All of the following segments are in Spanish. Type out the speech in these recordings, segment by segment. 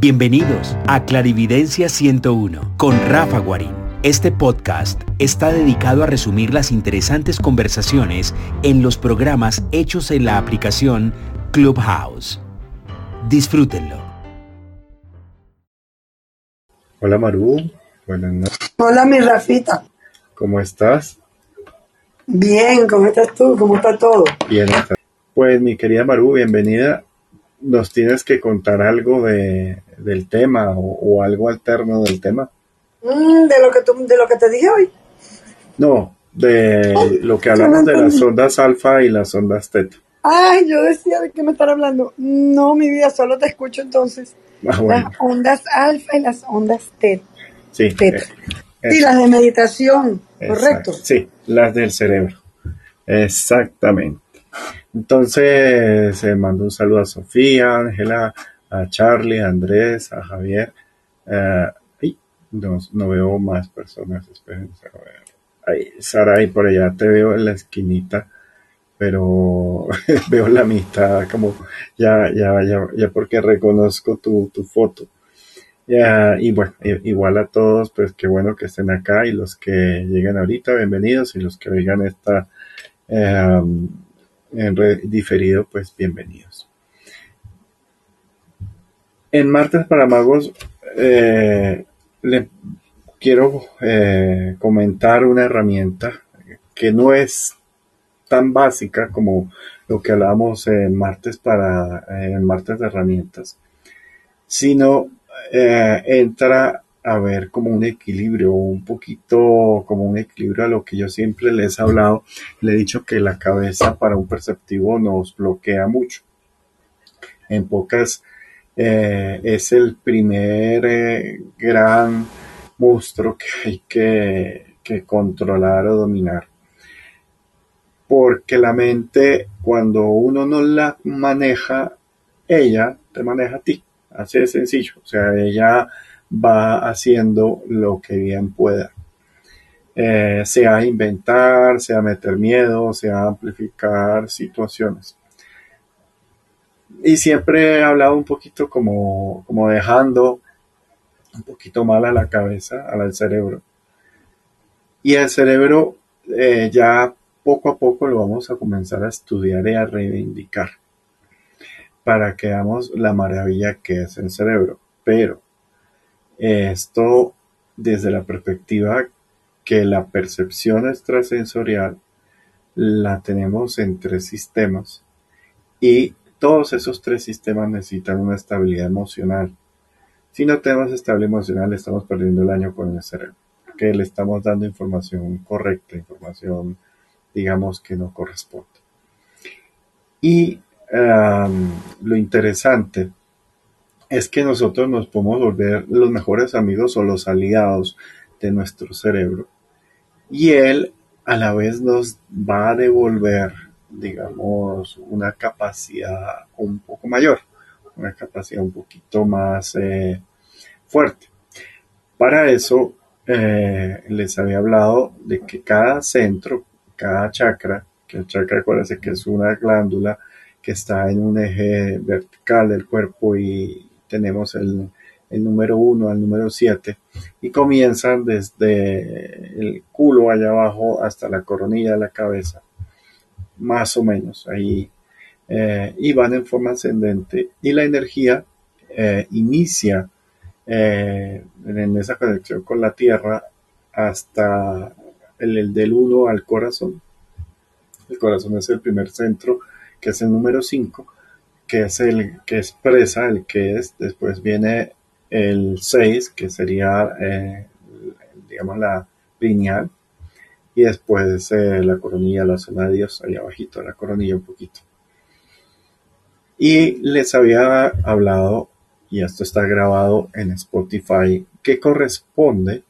Bienvenidos a Clarividencia 101 con Rafa Guarín. Este podcast está dedicado a resumir las interesantes conversaciones en los programas hechos en la aplicación Clubhouse. Disfrútenlo. Hola Maru, buenas noches. Hola mi Rafita. ¿Cómo estás? Bien, ¿cómo estás tú? ¿Cómo está todo? Bien, pues mi querida Maru, bienvenida. Nos tienes que contar algo de, del tema o, algo alterno del tema. Mm, de lo que tú, de lo que te dije hoy. No, de lo que hablamos de las ondas alfa y las ondas teta. Ay, yo decía de qué me están hablando. No, mi vida, solo te escucho entonces. Ah, Las ondas alfa y las ondas teta. Sí. Teta. eh, Sí, las de meditación, correcto. Sí, las del cerebro. Exactamente. Entonces, eh, mando un saludo a Sofía, a Ángela, a Charlie, a Andrés, a Javier. eh, ay, no, no veo más personas, espérense a Sara, ahí por allá te veo en la esquinita, pero veo la mitad, como ya, ya, ya, ya porque reconozco tu, tu foto. Ya, y bueno, igual a todos, pues qué bueno que estén acá y los que lleguen ahorita, bienvenidos, y los que oigan esta eh, en re- diferido, pues bienvenidos. En Martes para Magos, eh, le quiero eh, comentar una herramienta que no es tan básica como lo que hablábamos en Martes para eh, en Martes de herramientas, sino entra a ver como un equilibrio, un poquito como un equilibrio a lo que yo siempre les he hablado. Le he dicho que la cabeza para un perceptivo nos bloquea mucho. En pocas, eh, es el primer eh, gran monstruo que hay que, que controlar o dominar. Porque la mente, cuando uno no la maneja, ella te maneja a ti. Así de sencillo. O sea, ella va haciendo lo que bien pueda. Eh, sea inventar, sea meter miedo, sea amplificar situaciones. Y siempre he hablado un poquito como, como dejando un poquito mal a la cabeza, al cerebro. Y el cerebro eh, ya poco a poco lo vamos a comenzar a estudiar y a reivindicar para que veamos la maravilla que es el cerebro. Pero esto desde la perspectiva que la percepción extrasensorial la tenemos en tres sistemas y todos esos tres sistemas necesitan una estabilidad emocional. Si no tenemos estabilidad emocional, estamos perdiendo el año con el cerebro, que le estamos dando información correcta, información, digamos, que no corresponde. Y lo interesante es que nosotros nos podemos volver los mejores amigos o los aliados de nuestro cerebro. Y él a la vez nos va a devolver, digamos, una capacidad un poco mayor, una capacidad un poquito más eh, fuerte. Para eso eh, les había hablado de que cada centro, cada chakra, que el chakra, acuérdense que es una glándula que está en un eje vertical del cuerpo y tenemos el, número 1 al número 7 y comienzan desde el culo allá abajo hasta la coronilla de la cabeza, más o menos ahí, eh, y van en forma ascendente y la energía eh, inicia eh, en esa conexión con la tierra hasta el, el del 1 al corazón. El corazón es el primer centro, que es el número 5, que es el que expresa el que es, después viene el 6, que sería, eh, digamos, la lineal, y después eh, la coronilla, la zona de Dios, ahí abajito, la coronilla un poquito. Y les había hablado, y esto está grabado en Spotify, que corresponde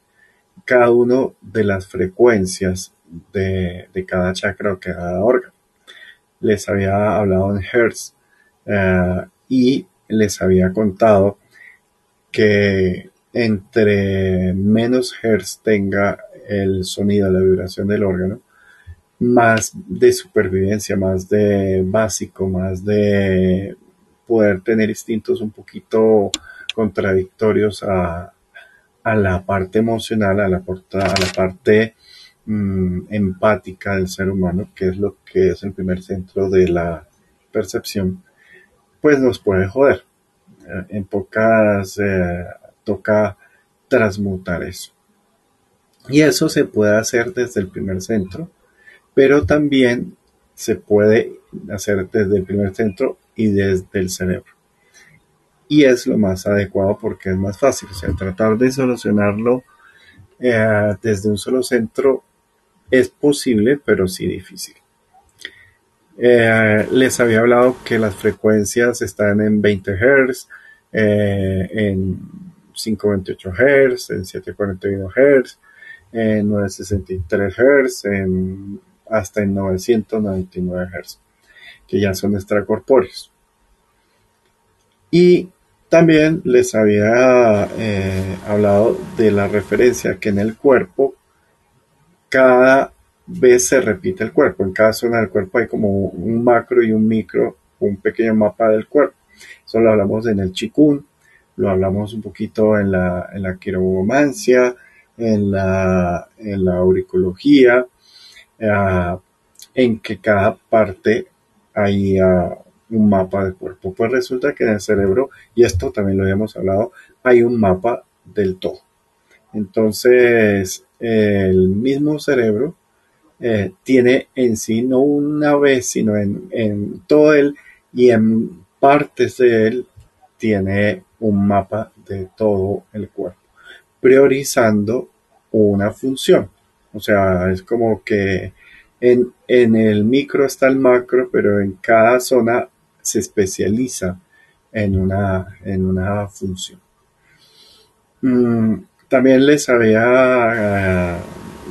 cada uno de las frecuencias de, de cada chakra o cada órgano. Les había hablado en Hertz uh, y les había contado que entre menos hertz tenga el sonido, la vibración del órgano, más de supervivencia, más de básico, más de poder tener instintos un poquito contradictorios a, la parte emocional, a la, parte mm, empática del ser humano, que es lo que es el primer centro de la percepción, pues nos puede joder. Eh, en pocas eh, toca transmutar eso. Y eso se puede hacer desde el primer centro, pero también se puede hacer desde el primer centro y desde el cerebro. Y es lo más adecuado porque es más fácil. O sea, tratar de solucionarlo eh, desde un solo centro es posible, pero sí difícil. Eh, les había hablado que las frecuencias están en 20 Hz, eh, en 528 Hz, en 741 Hz, en 963 Hz, en, hasta en 999 Hz, que ya son extracorpóreos. Y también les había eh, hablado de la referencia que en el cuerpo cada vez se repite el cuerpo. En cada zona del cuerpo hay como un macro y un micro, un pequeño mapa del cuerpo. Eso lo hablamos en el chikun, lo hablamos un poquito en la, en la en la, en la auricología, eh, en que cada parte hay un mapa del cuerpo. Pues resulta que en el cerebro, y esto también lo habíamos hablado, hay un mapa del todo. Entonces, el mismo cerebro eh, tiene en sí no una vez, sino en, en todo él y en partes de él tiene un mapa de todo el cuerpo, priorizando una función. O sea, es como que en, en el micro está el macro, pero en cada zona se especializa en una, en una función. Mm, también les había eh,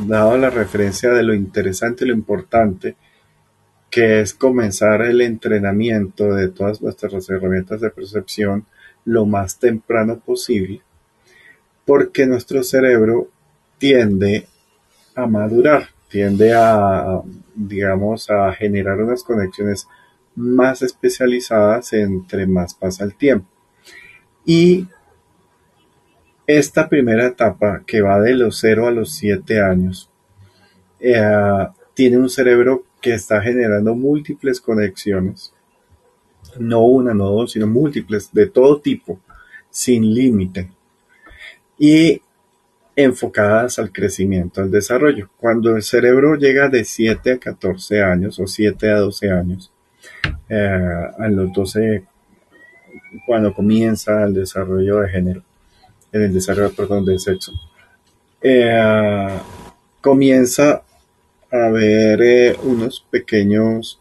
dado la referencia de lo interesante y lo importante que es comenzar el entrenamiento de todas nuestras herramientas de percepción lo más temprano posible, porque nuestro cerebro tiende a madurar, tiende a, digamos, a generar unas conexiones más especializadas entre más pasa el tiempo. Y esta primera etapa, que va de los 0 a los 7 años, eh, tiene un cerebro que está generando múltiples conexiones, no una, no dos, sino múltiples de todo tipo, sin límite. Y enfocadas al crecimiento, al desarrollo. Cuando el cerebro llega de 7 a 14 años o 7 a 12 años, eh, a los 12, cuando comienza el desarrollo de género, en el desarrollo, perdón, de sexo, eh, comienza a haber eh, unos pequeños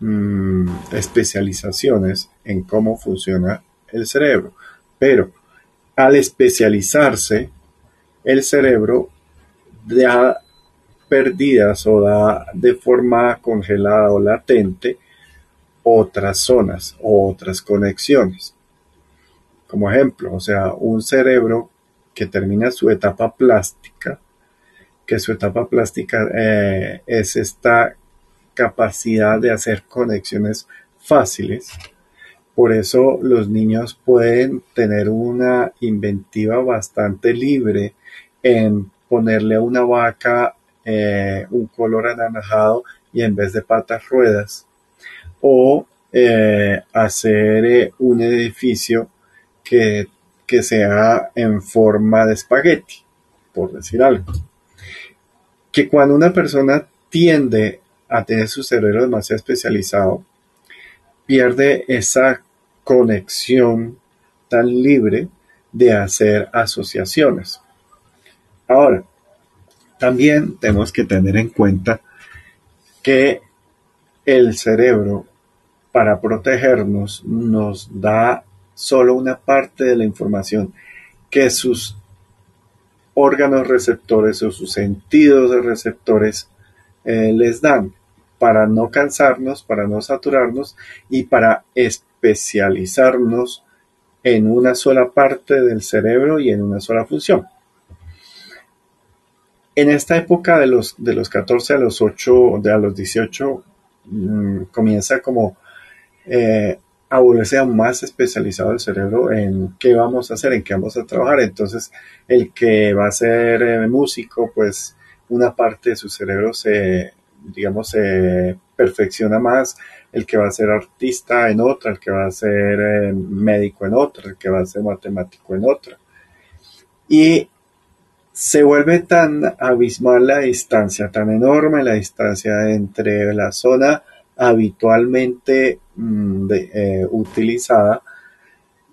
mm, especializaciones en cómo funciona el cerebro. Pero al especializarse, el cerebro da perdidas o da de forma congelada o latente otras zonas o otras conexiones. Como ejemplo, o sea, un cerebro que termina su etapa plástica, que su etapa plástica eh, es esta capacidad de hacer conexiones fáciles. Por eso los niños pueden tener una inventiva bastante libre en ponerle a una vaca eh, un color anaranjado y en vez de patas ruedas. O eh, hacer un edificio que, que sea en forma de espagueti, por decir algo que cuando una persona tiende a tener su cerebro demasiado especializado, pierde esa conexión tan libre de hacer asociaciones. Ahora, también tenemos que tener en cuenta que el cerebro, para protegernos, nos da solo una parte de la información que sus órganos receptores o sus sentidos de receptores eh, les dan para no cansarnos, para no saturarnos y para especializarnos en una sola parte del cerebro y en una sola función. En esta época de los, de los 14 a los 8, de a los 18, mm, comienza como eh, a volverse más especializado el cerebro en qué vamos a hacer, en qué vamos a trabajar. Entonces, el que va a ser eh, músico, pues una parte de su cerebro se, digamos, se perfecciona más, el que va a ser artista en otra, el que va a ser eh, médico en otra, el que va a ser matemático en otra. Y se vuelve tan abismal la distancia, tan enorme la distancia entre la zona habitualmente mm, eh, utilizada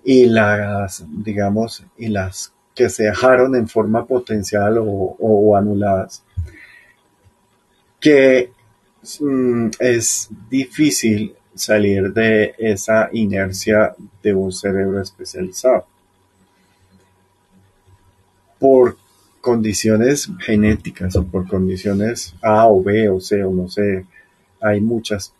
y las, digamos, y las que se dejaron en forma potencial o, anuladas, que mm, es difícil salir de esa inercia de un cerebro especializado. Por condiciones genéticas o por condiciones A o B o C o no sé, hay muchas.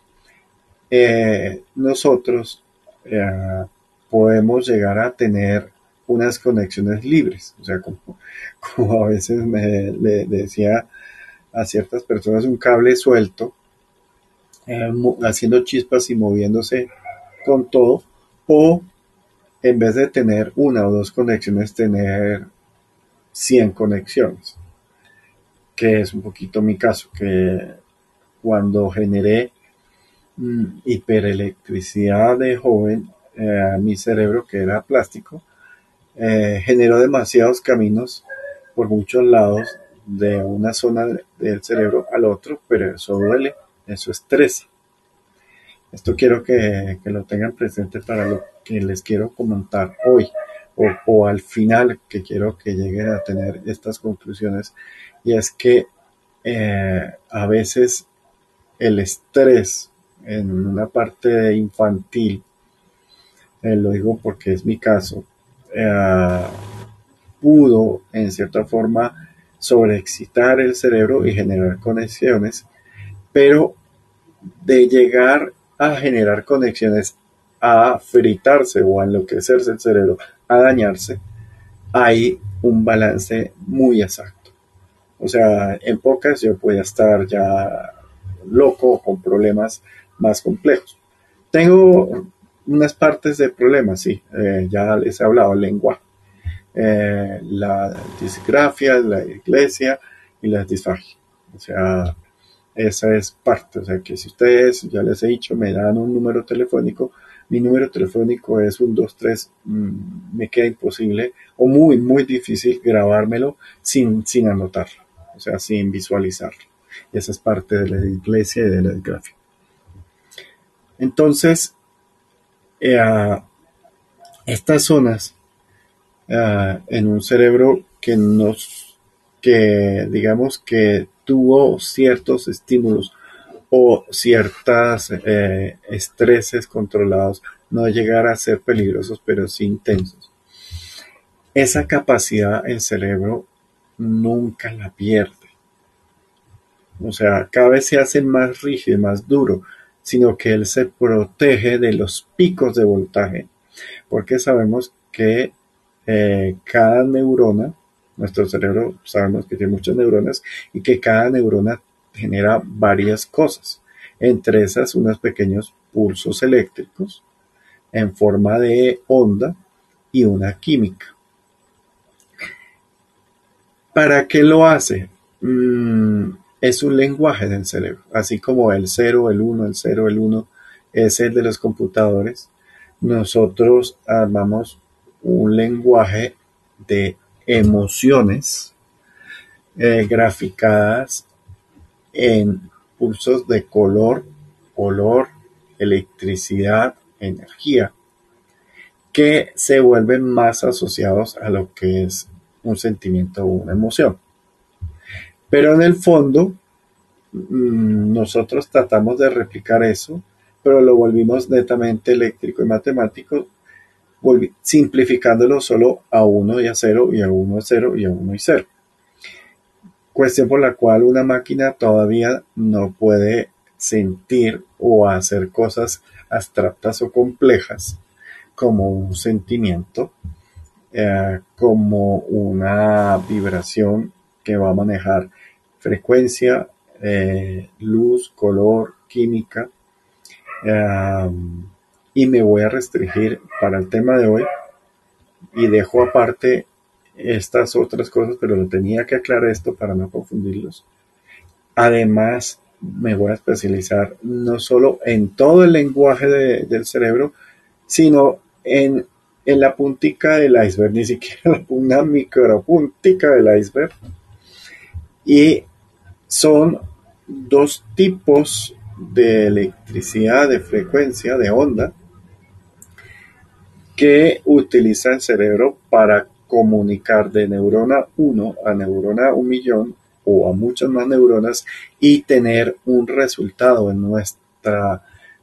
Eh, nosotros eh, podemos llegar a tener unas conexiones libres, o sea, como, a veces me le decía a ciertas personas un cable suelto, eh, haciendo chispas y moviéndose con todo, o en vez de tener una o dos conexiones, tener 100 conexiones, que es un poquito mi caso, que cuando generé mm, hiperelectricidad de joven, eh, mi cerebro, que era plástico, eh, generó demasiados caminos por muchos lados de una zona del cerebro al otro, pero eso duele, eso estresa. Esto quiero que, lo tengan presente para lo que les quiero comentar hoy o, al final que quiero que lleguen a tener estas conclusiones y es que eh, a veces el estrés en una parte infantil, eh, lo digo porque es mi caso, eh, pudo en cierta forma sobreexcitar el cerebro y generar conexiones, pero de llegar a generar conexiones a fritarse o a enloquecerse el cerebro, a dañarse, hay un balance muy exacto. O sea, en pocas yo podía estar ya loco con problemas más complejos. Tengo unas partes de problemas, sí, eh, ya les he hablado, el lenguaje, eh, la disgrafia, la iglesia y la disfagia. O sea, esa es parte. O sea, que si ustedes, ya les he dicho, me dan un número telefónico, mi número telefónico es un 23, mm, me queda imposible o muy, muy difícil grabármelo sin, sin anotarlo, o sea, sin visualizarlo. Esa es parte de la iglesia y de la gráfica. Entonces, eh, estas zonas eh, en un cerebro que nos, que digamos que tuvo ciertos estímulos o ciertos eh, estreses controlados no llegar a ser peligrosos, pero sí intensos. Esa capacidad el cerebro nunca la pierde. O sea, cada vez se hace más rígido, más duro, sino que él se protege de los picos de voltaje, porque sabemos que eh, cada neurona, nuestro cerebro sabemos que tiene muchas neuronas y que cada neurona genera varias cosas, entre esas unos pequeños pulsos eléctricos en forma de onda y una química. ¿Para qué lo hace? Mm, es un lenguaje del cerebro, así como el 0, el 1, el 0, el 1 es el de los computadores. Nosotros armamos un lenguaje de emociones eh, graficadas en pulsos de color, olor, electricidad, energía, que se vuelven más asociados a lo que es un sentimiento o una emoción. Pero en el fondo, mm, nosotros tratamos de replicar eso, pero lo volvimos netamente eléctrico y matemático, simplificándolo solo a 1 y a 0 y a 1 a 0 y a 1 y 0 cuestión por la cual una máquina todavía no puede sentir o hacer cosas abstractas o complejas como un sentimiento, eh, como una vibración que va a manejar frecuencia, eh, luz, color, química, y me voy a restringir para el tema de hoy y dejo aparte estas otras cosas, pero tenía que aclarar esto para no confundirlos. Además, me voy a especializar no solo en todo el lenguaje del cerebro, sino en, en, la puntica del iceberg, ni siquiera una micro puntica del iceberg. Y son dos tipos de electricidad, de frecuencia, de onda, que utiliza el cerebro para comunicar de neurona 1 a neurona 1 millón o a muchas más neuronas y tener un resultado en nuestra,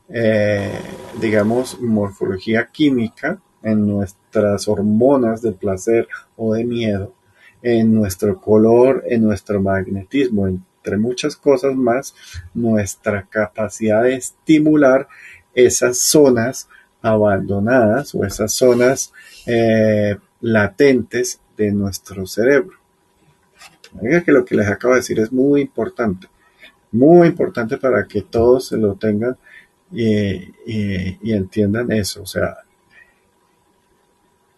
eh, digamos, morfología química, en nuestras hormonas de placer o de miedo, en nuestro color, en nuestro magnetismo, entre muchas cosas más, nuestra capacidad de estimular esas zonas abandonadas o esas zonas eh, latentes de nuestro cerebro. que lo que les acabo de decir es muy importante, muy importante para que todos se lo tengan y, y entiendan eso. O sea,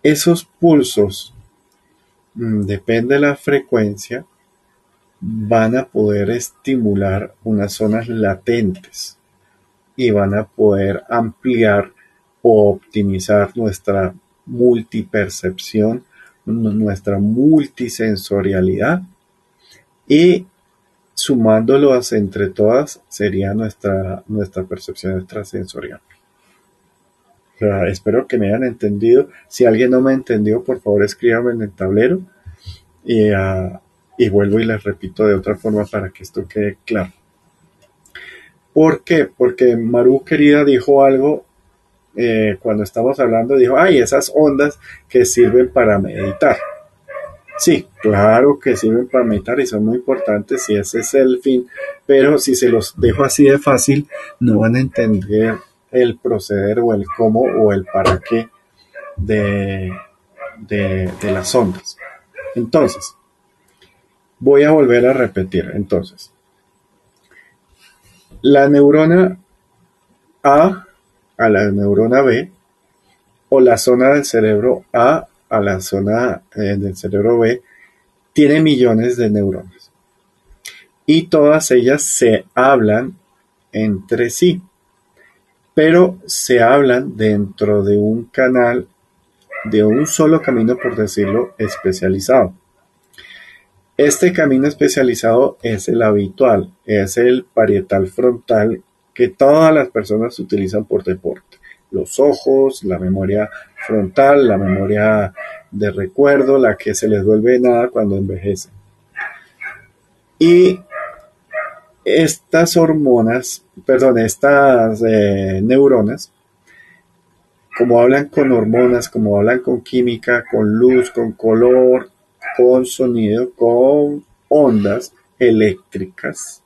esos pulsos, depende de la frecuencia, van a poder estimular unas zonas latentes y van a poder ampliar o optimizar nuestra multipercepción, nuestra multisensorialidad y sumándolos entre todas sería nuestra, nuestra percepción extrasensorial. Espero que me hayan entendido. Si alguien no me entendió, por favor escríbame en el tablero y, ah, y vuelvo y les repito de otra forma para que esto quede claro. ¿Por qué? Porque Maru querida dijo algo eh, cuando estamos hablando, dijo, ay, esas ondas que sirven para meditar. Sí, claro que sirven para meditar y son muy importantes y ese es el fin, pero si se los dejo así de fácil, no van a entender el proceder o el cómo o el para qué de, de, las ondas. Entonces, voy a volver a repetir. Entonces, la neurona A a la neurona B o la zona del cerebro A a la zona eh, del cerebro B tiene millones de neuronas y todas ellas se hablan entre sí, pero se hablan dentro de un canal, de un solo camino, por decirlo, especializado. Este camino especializado es el habitual, es el parietal frontal que todas las personas utilizan por deporte. Los ojos, la memoria frontal, la memoria de recuerdo, la que se les vuelve nada cuando envejecen. Y estas hormonas, perdón, estas eh, neuronas, como hablan con hormonas, como hablan con química, con luz, con color, con sonido, con ondas eléctricas,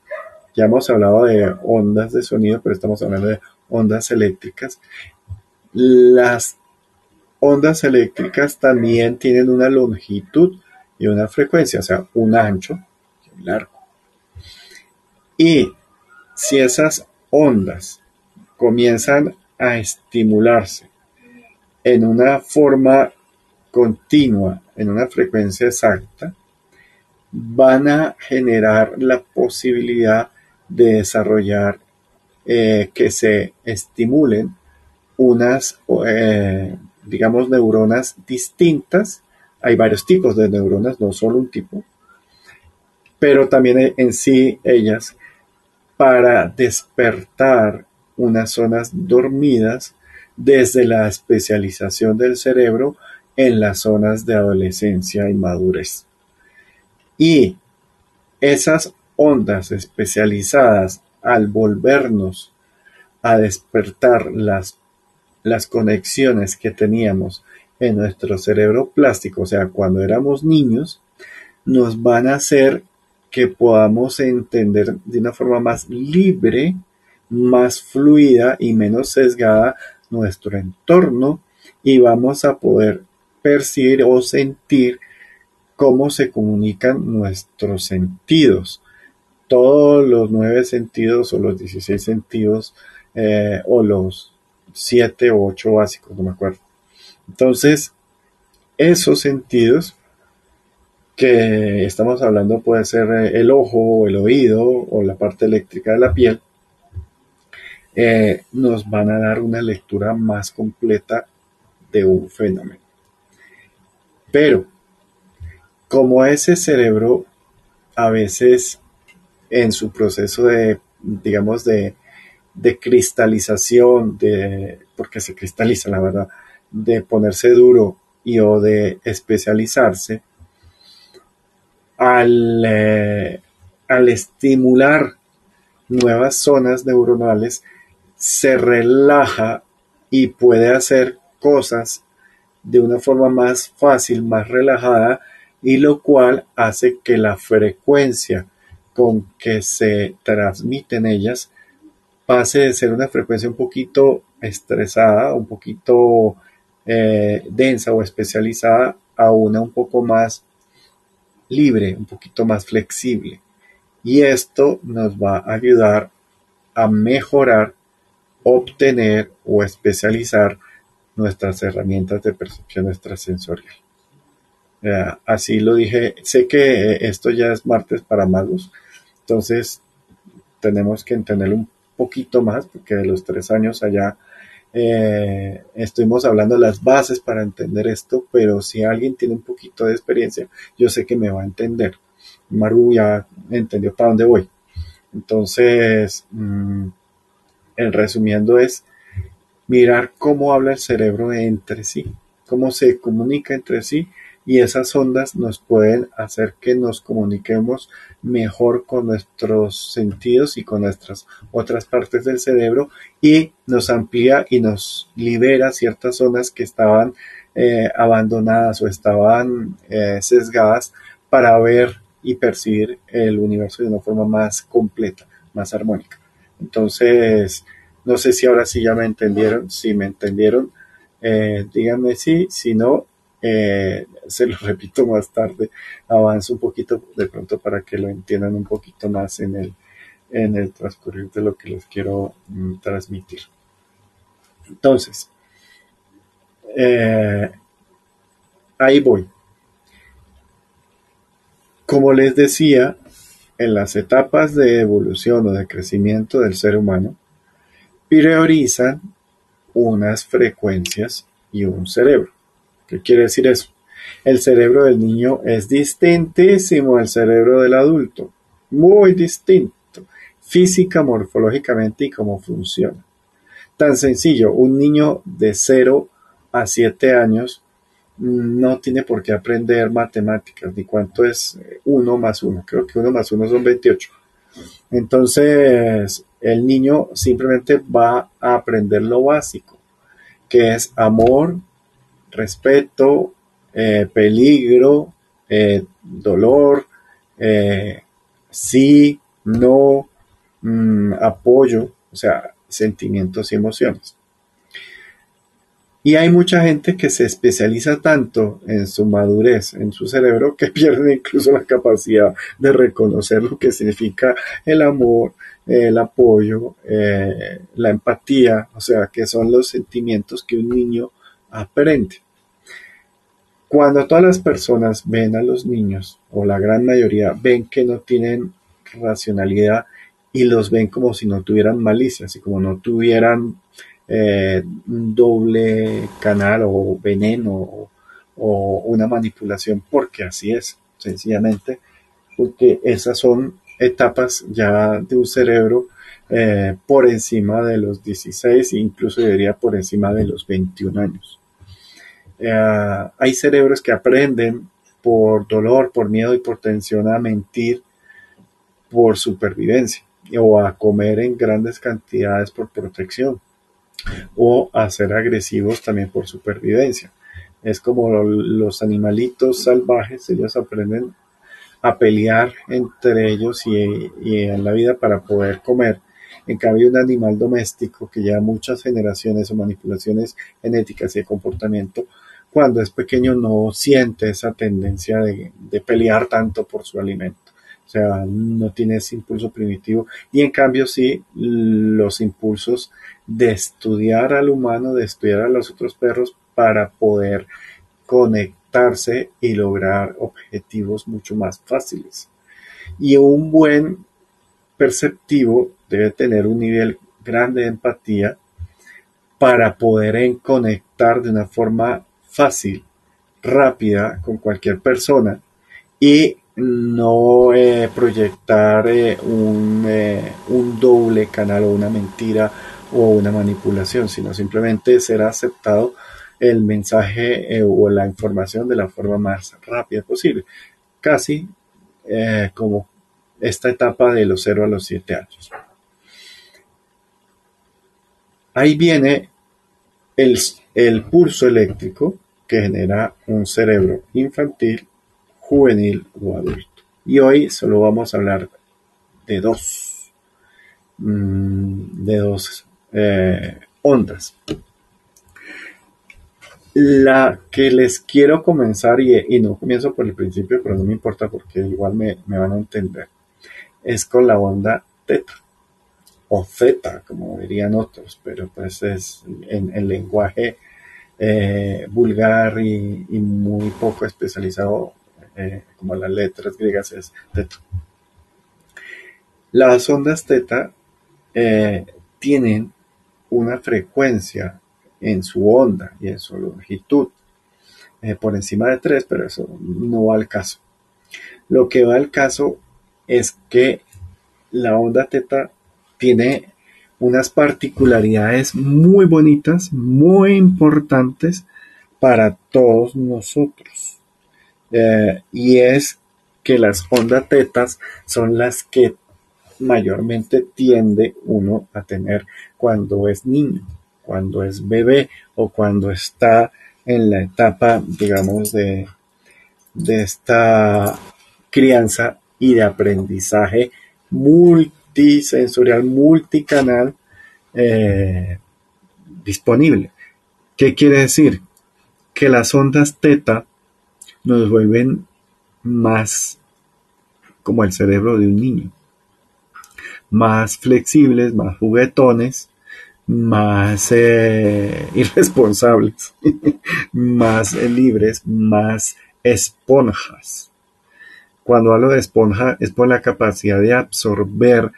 ya hemos hablado de ondas de sonido, pero estamos hablando de ondas eléctricas. Las ondas eléctricas también tienen una longitud y una frecuencia, o sea, un ancho y un largo. Y si esas ondas comienzan a estimularse en una forma continua, en una frecuencia exacta, van a generar la posibilidad de desarrollar eh, que se estimulen unas, eh, digamos, neuronas distintas. Hay varios tipos de neuronas, no solo un tipo, pero también en sí ellas para despertar unas zonas dormidas desde la especialización del cerebro en las zonas de adolescencia y madurez. Y esas ondas especializadas al volvernos a despertar las, las conexiones que teníamos en nuestro cerebro plástico, o sea, cuando éramos niños, nos van a hacer que podamos entender de una forma más libre, más fluida y menos sesgada nuestro entorno y vamos a poder percibir o sentir cómo se comunican nuestros sentidos todos los nueve sentidos o los 16 sentidos eh, o los siete o ocho básicos, no me acuerdo. Entonces, esos sentidos que estamos hablando puede ser eh, el ojo, el oído o la parte eléctrica de la piel, eh, nos van a dar una lectura más completa de un fenómeno. Pero, como ese cerebro a veces en su proceso de, digamos, de, de cristalización, de, porque se cristaliza la verdad, de ponerse duro y o de especializarse, al, eh, al estimular nuevas zonas neuronales, se relaja y puede hacer cosas de una forma más fácil, más relajada, y lo cual hace que la frecuencia con que se transmiten ellas pase de ser una frecuencia un poquito estresada, un poquito eh, densa o especializada a una un poco más libre, un poquito más flexible. Y esto nos va a ayudar a mejorar, obtener o especializar nuestras herramientas de percepción extrasensorial. así lo dije, sé que esto ya es martes para magos, entonces tenemos que entender un poquito más, porque de los tres años allá eh, estuvimos hablando de las bases para entender esto, pero si alguien tiene un poquito de experiencia, yo sé que me va a entender. Maru ya entendió para dónde voy. Entonces, mm, el resumiendo es mirar cómo habla el cerebro entre sí, cómo se comunica entre sí y esas ondas nos pueden hacer que nos comuniquemos mejor con nuestros sentidos y con nuestras otras partes del cerebro y nos amplía y nos libera ciertas zonas que estaban eh, abandonadas o estaban eh, sesgadas para ver y percibir el universo de una forma más completa, más armónica. Entonces, no sé si ahora sí ya me entendieron, si me entendieron, eh, díganme si, si no, eh, se lo repito más tarde, avanzo un poquito de pronto para que lo entiendan un poquito más en el, en el transcurrir de lo que les quiero mm, transmitir. Entonces, eh, ahí voy. Como les decía, en las etapas de evolución o de crecimiento del ser humano, priorizan unas frecuencias y un cerebro. ¿Qué quiere decir eso? El cerebro del niño es distintísimo al cerebro del adulto, muy distinto, física, morfológicamente y cómo funciona. Tan sencillo, un niño de 0 a 7 años no tiene por qué aprender matemáticas, ni cuánto es 1 más 1, creo que 1 más 1 son 28. Entonces, el niño simplemente va a aprender lo básico, que es amor, respeto, eh, peligro, eh, dolor, eh, sí, no, mm, apoyo, o sea, sentimientos y emociones. Y hay mucha gente que se especializa tanto en su madurez, en su cerebro, que pierde incluso la capacidad de reconocer lo que significa el amor, el apoyo, la empatía, o sea, que son los sentimientos que un niño aprende. Cuando todas las personas ven a los niños, o la gran mayoría, ven que no tienen racionalidad y los ven como si no tuvieran malicia, así como no tuvieran eh, un doble canal o veneno o, una manipulación, porque así es, sencillamente, porque esas son etapas ya de un cerebro eh, por encima de los 16 e incluso diría por encima de los 21 años. Eh, hay cerebros que aprenden por dolor, por miedo y por tensión a mentir por supervivencia o a comer en grandes cantidades por protección o a ser agresivos también por supervivencia. Es como los animalitos salvajes, ellos aprenden a pelear entre ellos y, en la vida para poder comer. En cambio, un animal doméstico que lleva muchas generaciones o manipulaciones genéticas y de comportamiento cuando es pequeño no siente esa tendencia de, pelear tanto por su alimento. O sea, no tiene ese impulso primitivo. Y en cambio sí, los impulsos de estudiar al humano, de estudiar a los otros perros para poder conectarse y lograr objetivos mucho más fáciles. Y un buen perceptivo debe tener un nivel grande de empatía para poder conectar de una forma fácil, rápida con cualquier persona y no eh, proyectar eh, un, eh, un, doble canal o una mentira o una manipulación, sino simplemente ser aceptado el mensaje o la información de la forma más rápida posible, casi como esta etapa de los 0 a los 7 años. Ahí viene el, el pulso eléctrico que genera un cerebro infantil juvenil o adulto. Y hoy solo vamos a hablar de dos, mm, de dos eh, ondas. La que les quiero comenzar, y, no comienzo por el principio, pero no me importa porque igual me, van a entender, es con la onda teta o zeta, como dirían otros, pero pues es en el lenguaje eh, vulgar y, muy poco especializado eh, como las letras griegas, es teta. Las ondas teta eh, tienen una frecuencia en su onda y en su longitud por encima de 3, pero eso no va al caso. Lo que va al caso es que la onda teta tiene unas particularidades muy bonitas, muy importantes para todos nosotros. Eh, y es que las ondas tetas son las que mayormente tiende uno a tener cuando es niño, cuando es bebé o cuando está en la etapa, digamos, de, de esta crianza y de aprendizaje multisensorial, multicanal eh, disponible. ¿Qué quiere decir? Que las ondas teta nos vuelven más como el cerebro de un niño, más flexibles, más juguetones, más eh, irresponsables, más libres, más esponjas. Cuando hablo de esponja es por la capacidad de absorber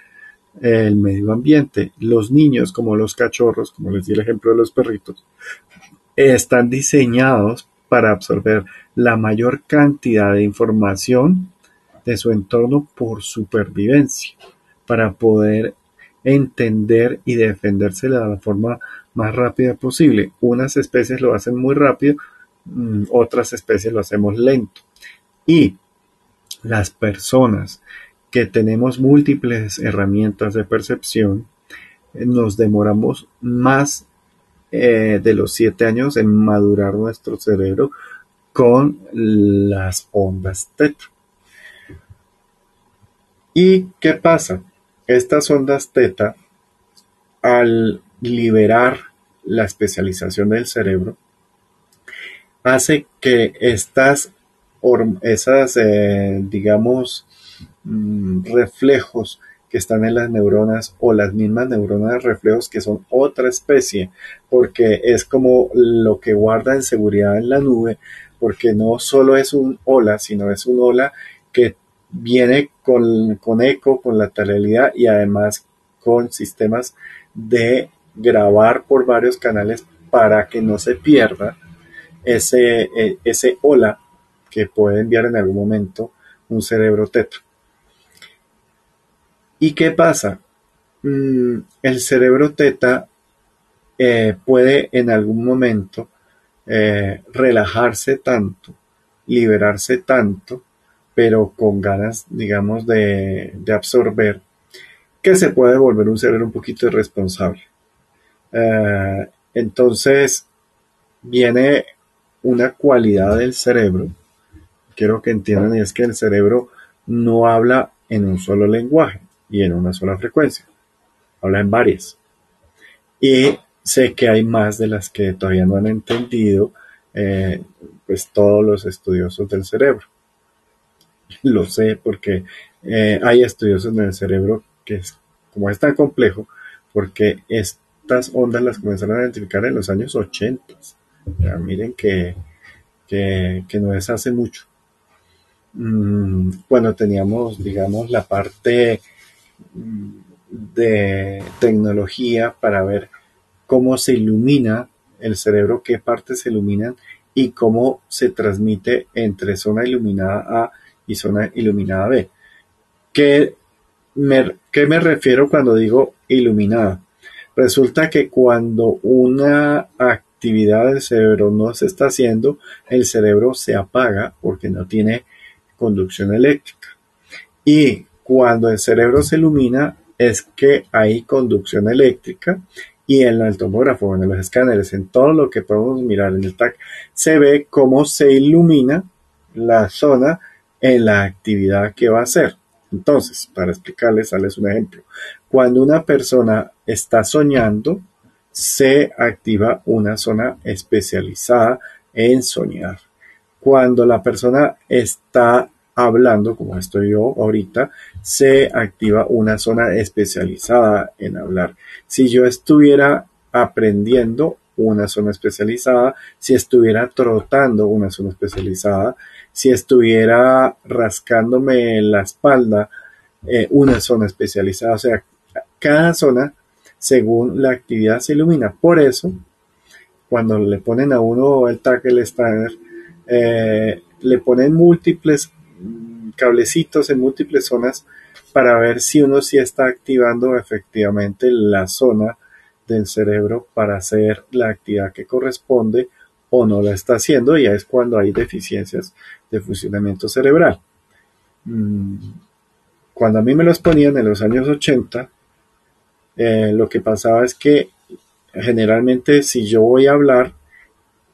el medio ambiente. Los niños, como los cachorros, como les di el ejemplo de los perritos, están diseñados para absorber la mayor cantidad de información de su entorno por supervivencia, para poder entender y defenderse de la forma más rápida posible. Unas especies lo hacen muy rápido, mm, otras especies lo hacemos lento. Y las personas que tenemos múltiples herramientas de percepción, eh, nos demoramos más eh, de los siete años en madurar nuestro cerebro con las ondas teta. ¿Y qué pasa? Estas ondas teta, al liberar la especialización del cerebro, hace que estas, esas, eh, digamos, mm, reflejos que están en las neuronas o las mismas neuronas reflejos que son otra especie, porque es como lo que guarda en seguridad en la nube, porque no solo es un hola, sino es un hola que viene con, con eco, con lateralidad y además con sistemas de grabar por varios canales para que no se pierda ese, e, ese hola que puede enviar en algún momento un cerebro tetra. ¿Y qué pasa? Mm, el cerebro teta eh, puede en algún momento eh, relajarse tanto, liberarse tanto, pero con ganas, digamos, de, absorber, que se puede volver un cerebro un poquito irresponsable. Eh, entonces, viene una cualidad del cerebro, quiero que entiendan, es que el cerebro no habla en un solo lenguaje y en una sola frecuencia. Habla en varias. Y sé que hay más de las que todavía no han entendido eh, pues todos los estudiosos del cerebro. lo sé porque eh, hay estudios en el cerebro que es, como es tan complejo, porque estas ondas las comenzaron a identificar en los años 80. miren que, que, no es hace mucho. Mm, cuando teníamos, digamos, la parte de tecnología para ver cómo se ilumina el cerebro, qué partes se iluminan y cómo se transmite entre zona iluminada A y zona iluminada B. ¿Qué me, ¿Qué me refiero cuando digo iluminada? Resulta que cuando una actividad del cerebro no se está haciendo, el cerebro se apaga porque no tiene conducción eléctrica. Y cuando el cerebro se ilumina es que hay conducción eléctrica y en el tomógrafo, en los escáneres, en todo lo que podemos mirar en el TAC, se ve cómo se ilumina la zona en la actividad que va a hacer. Entonces, para explicarles, darles un ejemplo. Cuando una persona está soñando, se activa una zona especializada en soñar. Cuando la persona está hablando, como estoy yo ahorita, se activa una zona especializada en hablar. Si yo estuviera aprendiendo una zona especializada, si estuviera trotando una zona especializada, si estuviera rascándome la espalda, eh, una zona especializada. O sea, cada zona, según la actividad, se ilumina. Por eso, cuando le ponen a uno el tackle standard, eh, le ponen múltiples cablecitos en múltiples zonas para ver si uno sí está activando efectivamente la zona del cerebro para hacer la actividad que corresponde o no la está haciendo y es cuando hay deficiencias de funcionamiento cerebral. Mm, cuando a mí me los ponían en los años 80, eh, lo que pasaba es que generalmente si yo voy a hablar,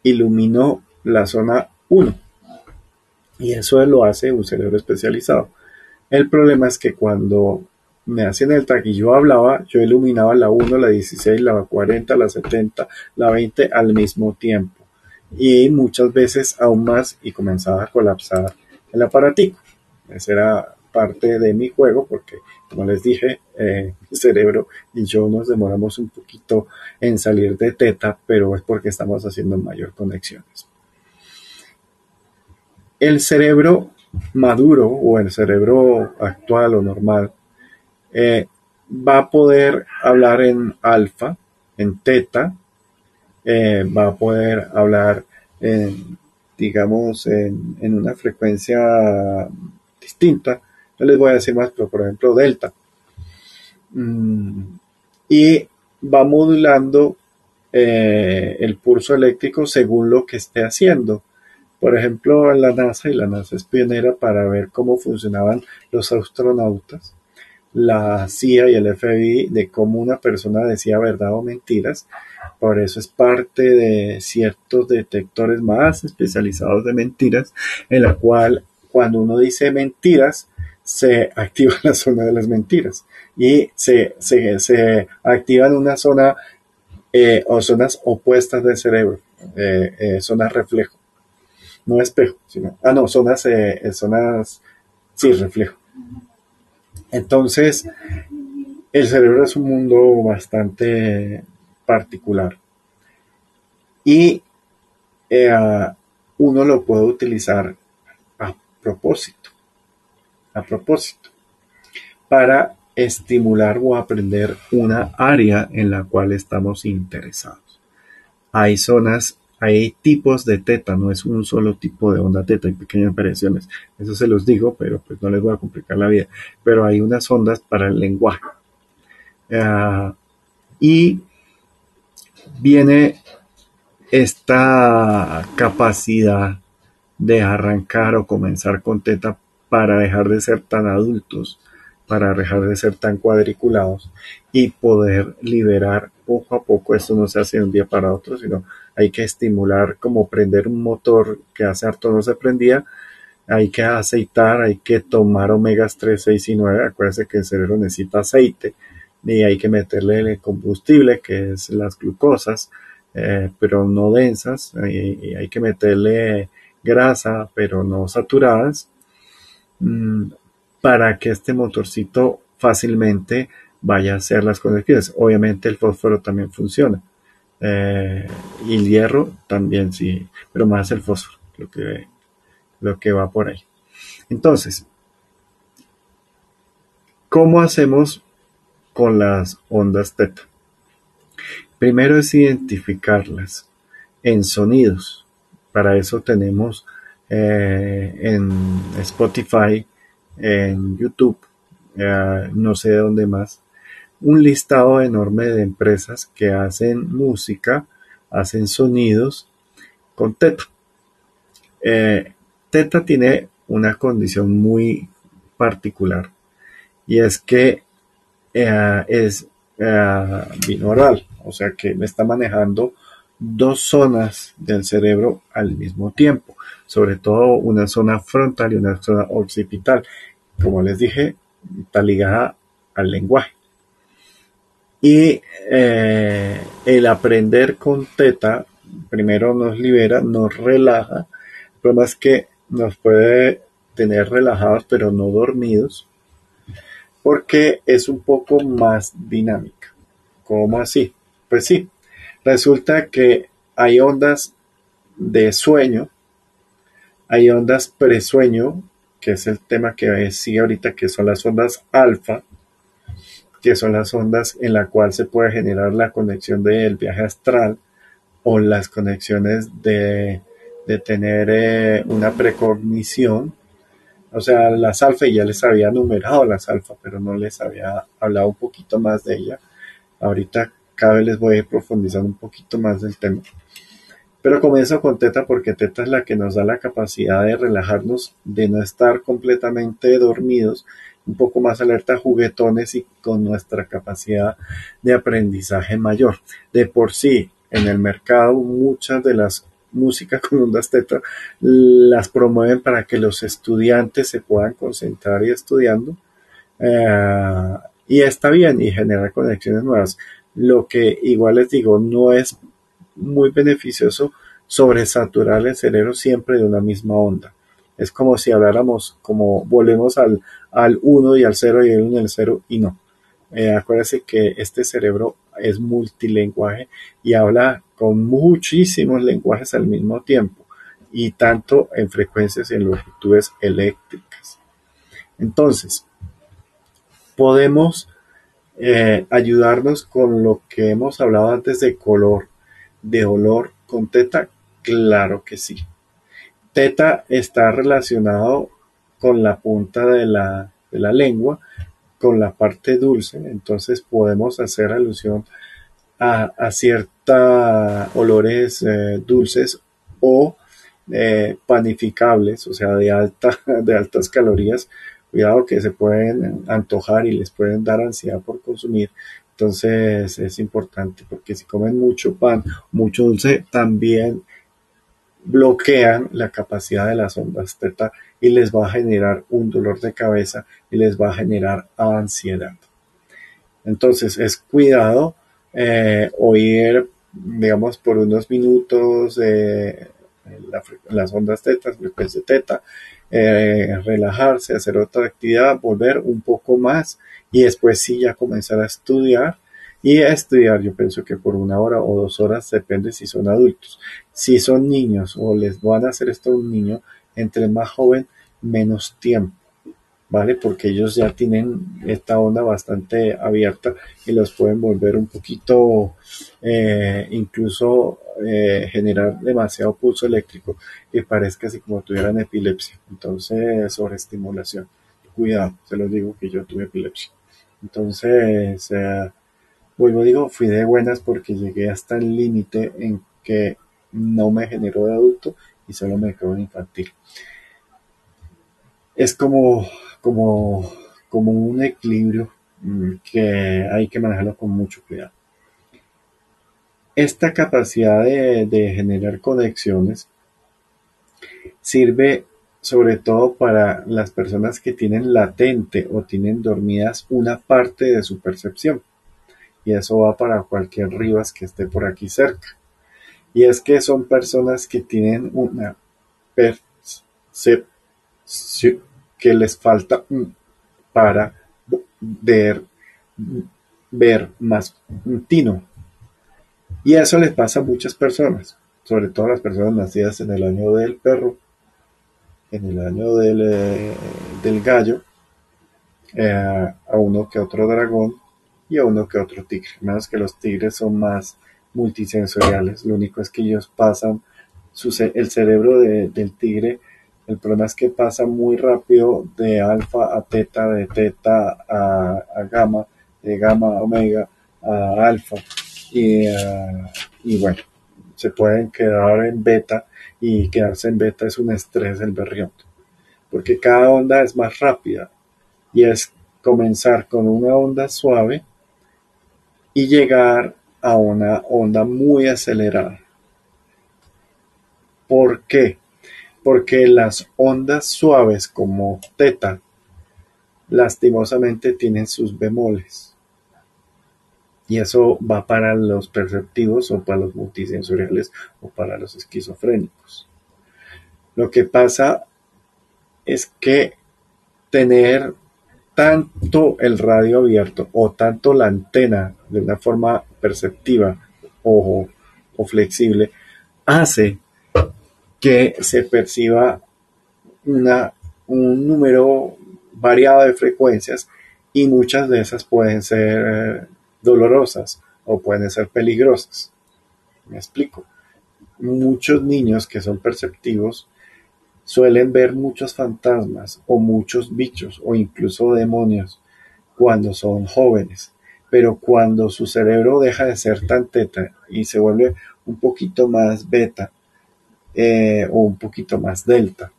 ilumino la zona 1 y eso lo hace un cerebro especializado. El problema es que cuando me hacían el tag y yo hablaba, yo iluminaba la 1, la 16, la 40, la 70, la 20 al mismo tiempo. Y muchas veces aún más y comenzaba a colapsar el aparatico. Esa era parte de mi juego porque, como les dije, eh, cerebro y yo nos demoramos un poquito en salir de teta, pero es porque estamos haciendo mayor conexiones el cerebro maduro o el cerebro actual o normal eh, va a poder hablar en alfa, en teta, eh, va a poder hablar en, digamos, en, una frecuencia distinta. No les voy a decir más, pero por ejemplo, delta. Mm, y va modulando eh, el pulso eléctrico según lo que esté haciendo. Por ejemplo, la NASA, y la NASA es pionera para ver cómo funcionaban los astronautas, la CIA y el FBI, de cómo una persona decía verdad o mentiras. Por eso es parte de ciertos detectores más especializados de mentiras, en la cual cuando uno dice mentiras, se activa la zona de las mentiras y se, se, activa en una zona eh, o zonas opuestas del cerebro, eh, eh, zonas reflejo no espejo, sino, ah, no, zonas, eh, eh, zonas, sí, reflejo. Entonces, el cerebro es un mundo bastante particular y eh, uno lo puede utilizar a propósito, a propósito, para estimular o aprender una área en la cual estamos interesados. Hay zonas hay tipos de teta, no es un solo tipo de onda teta, hay pequeñas variaciones. Eso se los digo, pero pues no les voy a complicar la vida. Pero hay unas ondas para el lenguaje. Ah, y viene esta capacidad de arrancar o comenzar con teta para dejar de ser tan adultos, para dejar de ser tan cuadriculados y poder liberar poco a poco. Esto no se hace de un día para otro, sino hay que estimular como prender un motor que hace harto no se prendía, hay que aceitar, hay que tomar omegas 3, 6 y 9, acuérdense que el cerebro necesita aceite y hay que meterle el combustible que es las glucosas, eh, pero no densas, y, hay que meterle grasa, pero no saturadas, mm, para que este motorcito fácilmente vaya a hacer las conexiones. Obviamente el fósforo también funciona. Eh, y el hierro también sí, pero más el fósforo, lo que, lo que va por ahí. Entonces, ¿cómo hacemos con las ondas teta? Primero es identificarlas en sonidos. Para eso tenemos eh, en Spotify, en YouTube, eh, no sé dónde más, un listado enorme de empresas que hacen música, hacen sonidos con Teta. Eh, teta tiene una condición muy particular y es que eh, es eh, binaural, o sea que me está manejando dos zonas del cerebro al mismo tiempo, sobre todo una zona frontal y una zona occipital. Como les dije, está ligada al lenguaje. Y eh, el aprender con teta, primero nos libera, nos relaja. El problema es que nos puede tener relajados, pero no dormidos, porque es un poco más dinámica. ¿Cómo así? Pues sí, resulta que hay ondas de sueño, hay ondas presueño, que es el tema que sigue ahorita, que son las ondas alfa, que son las ondas en la cual se puede generar la conexión del viaje astral o las conexiones de, tener eh, una precognición. O sea, las alfa ya les había numerado las alfa, pero no les había hablado un poquito más de ella. Ahorita cada vez les voy a profundizar un poquito más del tema. Pero comienzo con Teta porque Teta es la que nos da la capacidad de relajarnos, de no estar completamente dormidos un poco más alerta, juguetones y con nuestra capacidad de aprendizaje mayor. De por sí, en el mercado, muchas de las músicas con ondas teta las promueven para que los estudiantes se puedan concentrar y estudiando. Eh, y está bien y genera conexiones nuevas. Lo que igual les digo, no es muy beneficioso sobresaturar el cerebro siempre de una misma onda. Es como si habláramos, como volvemos al, al 1 y al 0 y el 1 y el 0 y no. Eh, acuérdense que este cerebro es multilingüe y habla con muchísimos lenguajes al mismo tiempo y tanto en frecuencias y en longitudes eléctricas. Entonces, podemos eh, ayudarnos con lo que hemos hablado antes de color, de olor con teta, claro que sí. Teta está relacionado con la punta de la, lengua, con la parte dulce, entonces podemos hacer alusión a, ciertos olores eh, dulces o eh, panificables, o sea, de, alta, de altas calorías. Cuidado que se pueden antojar y les pueden dar ansiedad por consumir. Entonces es importante porque si comen mucho pan, mucho dulce, también bloquean la capacidad de las ondas teta y les va a generar un dolor de cabeza y les va a generar ansiedad. Entonces es cuidado eh, oír, digamos, por unos minutos las ondas tetas, frecuencia teta, eh, relajarse, hacer otra actividad, volver un poco más y después sí ya comenzar a estudiar y a estudiar, yo pienso que por una hora o dos horas, depende si son adultos. Si son niños o les van a hacer esto a un niño, entre más joven, menos tiempo, ¿vale? Porque ellos ya tienen esta onda bastante abierta y los pueden volver un poquito, eh, incluso eh, generar demasiado pulso eléctrico y parezca así como tuvieran epilepsia. Entonces, sobreestimulación. Cuidado, se los digo que yo tuve epilepsia. Entonces, eh, Vuelvo digo, fui de buenas porque llegué hasta el límite en que no me generó de adulto y solo me quedó de infantil. Es como, como, como un equilibrio mm, que hay que manejarlo con mucho cuidado. Esta capacidad de, de generar conexiones sirve sobre todo para las personas que tienen latente o tienen dormidas una parte de su percepción y eso va para cualquier Rivas que esté por aquí cerca. Y es que son personas que tienen una percepción que les falta para ver, ver más tino. Y eso les pasa a muchas personas, sobre todo a las personas nacidas en el año del perro, en el año del, eh, del gallo, eh, a uno que otro dragón y a uno que otro tigre. Menos que los tigres son más multisensoriales. Lo único es que ellos pasan, el cerebro del tigre, el problema es que pasa muy rápido de alfa a teta, de teta a, gamma, de gamma a omega a alfa. Y, y bueno, se pueden quedar en beta y quedarse en beta es un estrés del berrión. Porque cada onda es más rápida y es comenzar con una onda suave y llegar a una onda muy acelerada. ¿Por qué? Porque las ondas suaves como teta lastimosamente tienen sus bemoles. Y eso va para los perceptivos o para los multisensoriales o para los esquizofrénicos. Lo que pasa es que tener tanto el radio abierto o tanto la antena de una forma perceptiva o, o flexible hace que se perciba una, un número variado de frecuencias y muchas de esas pueden ser eh, dolorosas o pueden ser peligrosas. Me explico. Muchos niños que son perceptivos suelen ver muchos fantasmas o muchos bichos o incluso demonios cuando son jóvenes, pero cuando su cerebro deja de ser tan teta y se vuelve un poquito más beta eh, o un poquito más delta,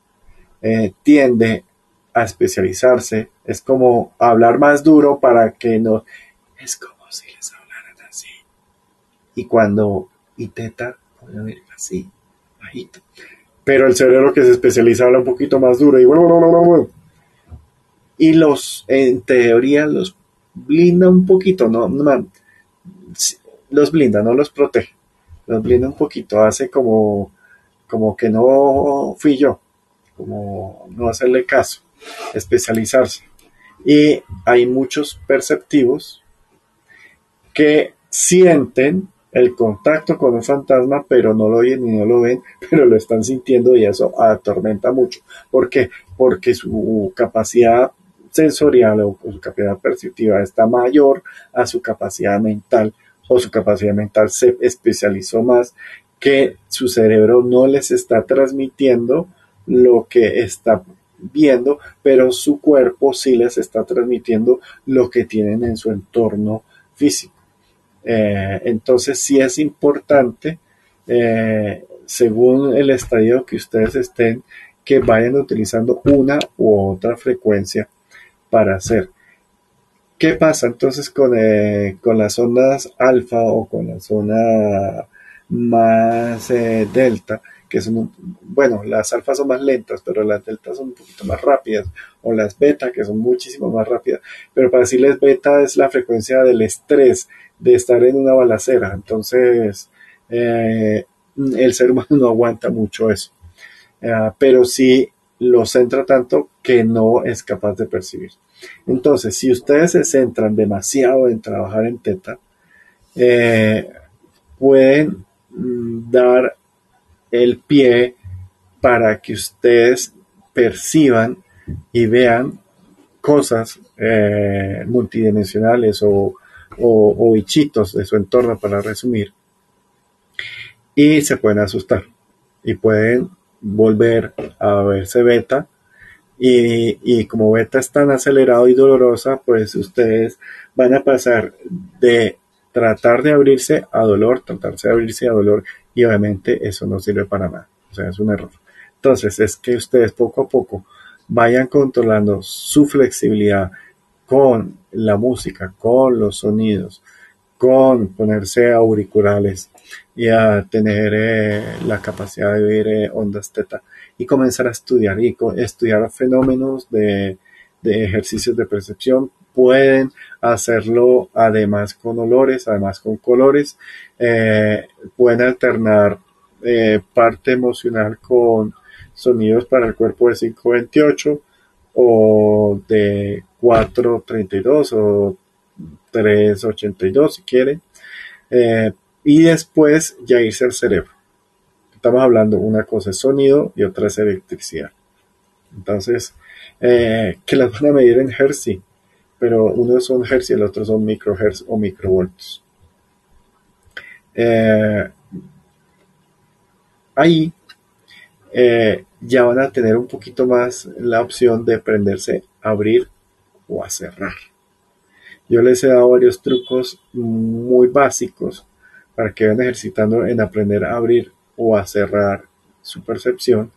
eh, tiende a especializarse, es como hablar más duro para que no, es como si les hablaran así. Y cuando, y teta, puede oír así, bajito pero el cerebro que se especializa habla un poquito más duro y y los en teoría los blinda un poquito no, los blinda no los protege. Los blinda un poquito hace como como que no fui yo como no hacerle caso especializarse. Y hay muchos perceptivos que sienten el contacto con un fantasma, pero no lo oyen ni no lo ven, pero lo están sintiendo y eso atormenta mucho. ¿Por qué? Porque su capacidad sensorial o su capacidad perceptiva está mayor a su capacidad mental o su capacidad mental se especializó más que su cerebro no les está transmitiendo lo que está viendo, pero su cuerpo sí les está transmitiendo lo que tienen en su entorno físico. Eh, entonces sí es importante, eh, según el estadio que ustedes estén, que vayan utilizando una u otra frecuencia para hacer. ¿Qué pasa entonces con, eh, con las ondas alfa o con la zona más delta? que son, bueno, las alfas son más lentas, pero las deltas son un poquito más rápidas, o las beta, que son muchísimo más rápidas, pero para decirles beta es la frecuencia del estrés, de estar en una balacera. Entonces, eh, el ser humano no aguanta mucho eso. Eh, pero sí lo centra tanto que no es capaz de percibir. Entonces, si ustedes se centran demasiado en trabajar en teta, eh, pueden mm, dar el pie para que ustedes perciban y vean cosas multidimensionales o o, bichitos de su entorno para resumir y se pueden asustar y pueden volver a verse beta y, y, como beta es tan acelerado y dolorosa pues ustedes van a pasar de tratar de abrirse a dolor, tratarse de abrirse a dolor y obviamente eso no sirve para nada, o sea es un error. Entonces es que ustedes poco a poco vayan controlando su flexibilidad con la música, con los sonidos, con ponerse auriculares y a tener eh, la capacidad de ver eh, ondas teta y comenzar a estudiar y estudiar fenómenos de, ejercicios de percepción. Pueden hacerlo además con olores, además con colores. Eh, pueden alternar parte emocional con sonidos para el cuerpo de 528 o de 4.32 o 3.82 si quieren. Eh, y después ya irse al cerebro. Estamos hablando, una cosa es sonido y otra es electricidad. Entonces, eh, que las van a medir en hertz, pero uno son hertz y el otro son microhertz o microvolts. Eh, ahí eh, ya van a tener un poquito más la opción de aprenderse a abrir o a cerrar. Yo les he dado varios trucos muy básicos para que vayan ejercitando en aprender a abrir o a cerrar su percepción,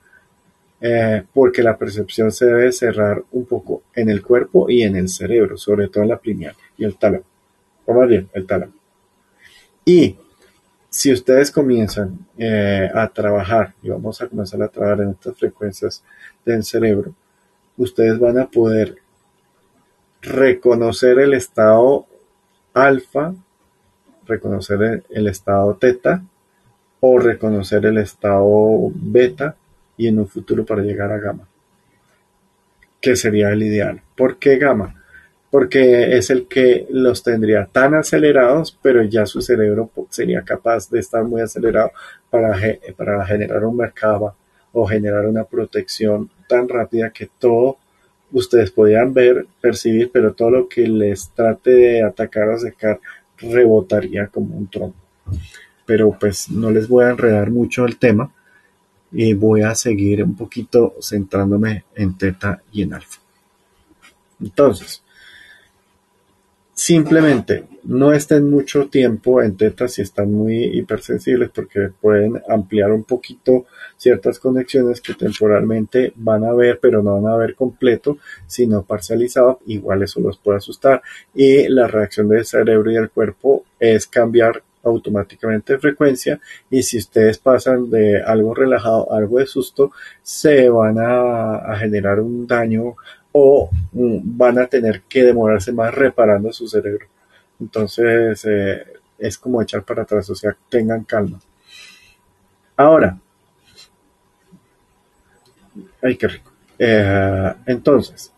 eh, porque la percepción se debe cerrar un poco en el cuerpo y en el cerebro, sobre todo en la pineal y el tálamo, o más bien el tálamo. Y si ustedes comienzan eh, a trabajar, y vamos a comenzar a trabajar en estas frecuencias del cerebro, ustedes van a poder reconocer el estado alfa, reconocer el, estado teta o reconocer el estado beta y en un futuro para llegar a gamma, que sería el ideal. ¿Por qué gamma? Porque es el que los tendría tan acelerados, pero ya su cerebro sería capaz de estar muy acelerado para, para generar un mercado o generar una protección tan rápida que todo ustedes podían ver, percibir, pero todo lo que les trate de atacar o secar rebotaría como un trompo. Pero pues no les voy a enredar mucho el tema y voy a seguir un poquito centrándome en teta y en alfa. Entonces, Simplemente no estén mucho tiempo en teta si están muy hipersensibles porque pueden ampliar un poquito ciertas conexiones que temporalmente van a ver, pero no van a ver completo, sino parcializado. Igual eso los puede asustar. Y la reacción del cerebro y del cuerpo es cambiar automáticamente de frecuencia y si ustedes pasan de algo relajado a algo de susto se van a, a generar un daño o mm, van a tener que demorarse más reparando su cerebro. Entonces eh, es como echar para atrás, o sea, tengan calma. Ahora, ay, qué rico. Eh, entonces,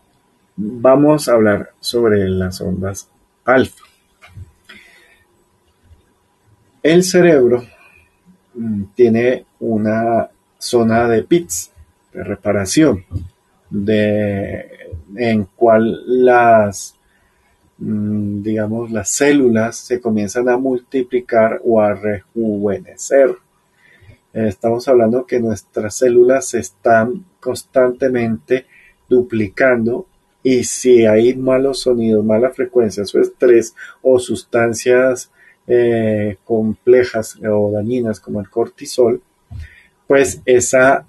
vamos a hablar sobre las ondas alfa. El cerebro mm, tiene una zona de pits, de reparación, de en cual las, mm, digamos, las células se comienzan a multiplicar o a rejuvenecer. Estamos hablando que nuestras células se están constantemente duplicando y si hay malos sonidos, malas frecuencias o estrés o sustancias eh, complejas o dañinas como el cortisol, pues esa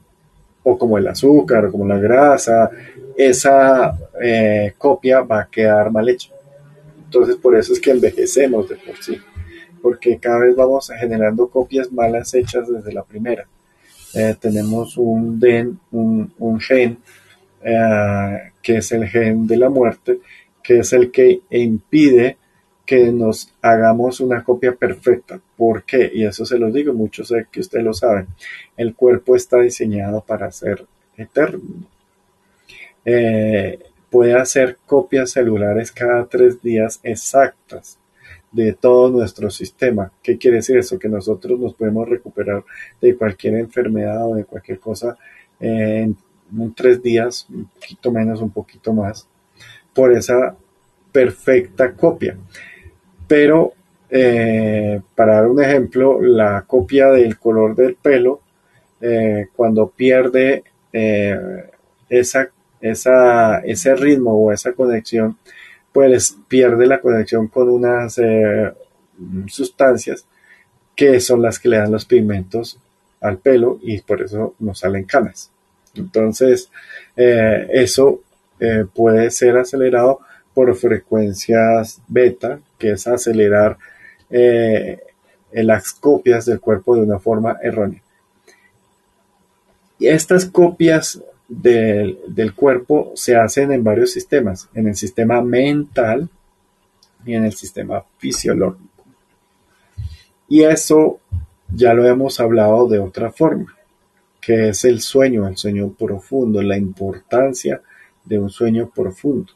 o como el azúcar o como la grasa, esa eh, copia va a quedar mal hecha. Entonces por eso es que envejecemos de por sí, porque cada vez vamos generando copias malas hechas desde la primera. Eh, tenemos un, den, un, gen eh, que es el gen de la muerte, que es el que impide que nos hagamos una copia perfecta. ¿Por qué? Y eso se lo digo, muchos sé que ustedes lo saben. El cuerpo está diseñado para ser eterno. Eh, puede hacer copias celulares cada tres días exactas de todo nuestro sistema. ¿Qué quiere decir eso? Que nosotros nos podemos recuperar de cualquier enfermedad o de cualquier cosa en tres días, un poquito menos, un poquito más, por esa perfecta copia. Pero, eh, para dar un ejemplo, la copia del color del pelo, eh, cuando pierde eh, esa, esa, ese ritmo o esa conexión, pues pierde la conexión con unas sustancias que son las que le dan los pigmentos al pelo y por eso nos salen canas. Entonces, eso puede ser acelerado por frecuencias beta, que es acelerar eh, las copias del cuerpo de una forma errónea. Y estas copias del, del, cuerpo se hacen en varios sistemas, en el sistema mental y en el sistema fisiológico. Y eso ya lo hemos hablado de otra forma, que es el sueño, el sueño profundo, la importancia de un sueño profundo.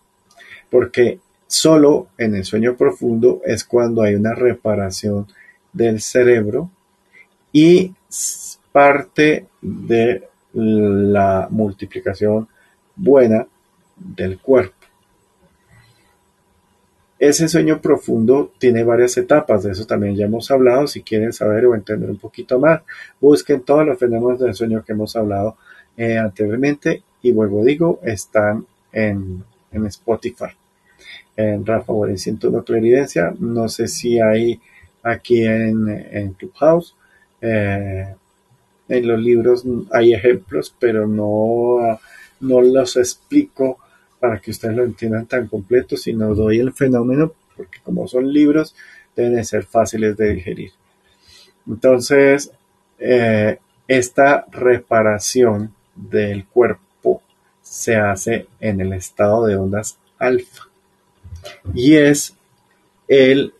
Porque solo en el sueño profundo es cuando hay una reparación del cerebro y parte de la multiplicación buena del cuerpo. Ese sueño profundo tiene varias etapas, de eso también ya hemos hablado. Si quieren saber o entender un poquito más, busquen todos los fenómenos del sueño que hemos hablado eh, anteriormente y vuelvo digo, están en, Spotify. En Rafa Guarín 101 Claridencia. No sé si hay aquí en, en Clubhouse. Eh, en los libros hay ejemplos, pero no, no los explico para que ustedes lo entiendan tan completo, sino doy el fenómeno, porque como son libros, deben ser fáciles de digerir. Entonces, eh, esta reparación del cuerpo se hace en el estado de ondas alfa y es el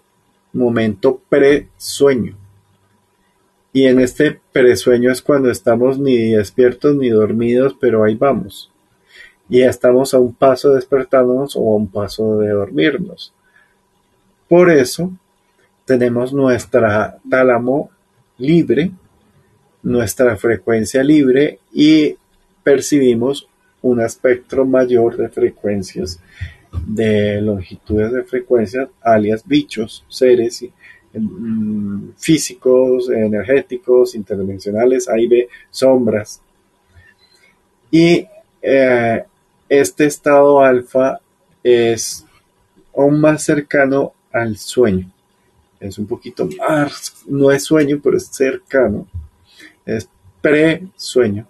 momento pre-sueño. Y en este presueño es cuando estamos ni despiertos ni dormidos, pero ahí vamos y estamos a un paso de despertarnos o a un paso de dormirnos. Por eso tenemos nuestra tálamo libre, nuestra frecuencia libre y percibimos un espectro mayor de frecuencias, de longitudes de frecuencias, alias bichos, seres mm, físicos, energéticos, interdimensionales, ahí ve sombras. Y eh, este estado alfa es aún más cercano al sueño. Es un poquito más, no es sueño, pero es cercano. Es pre-sueño.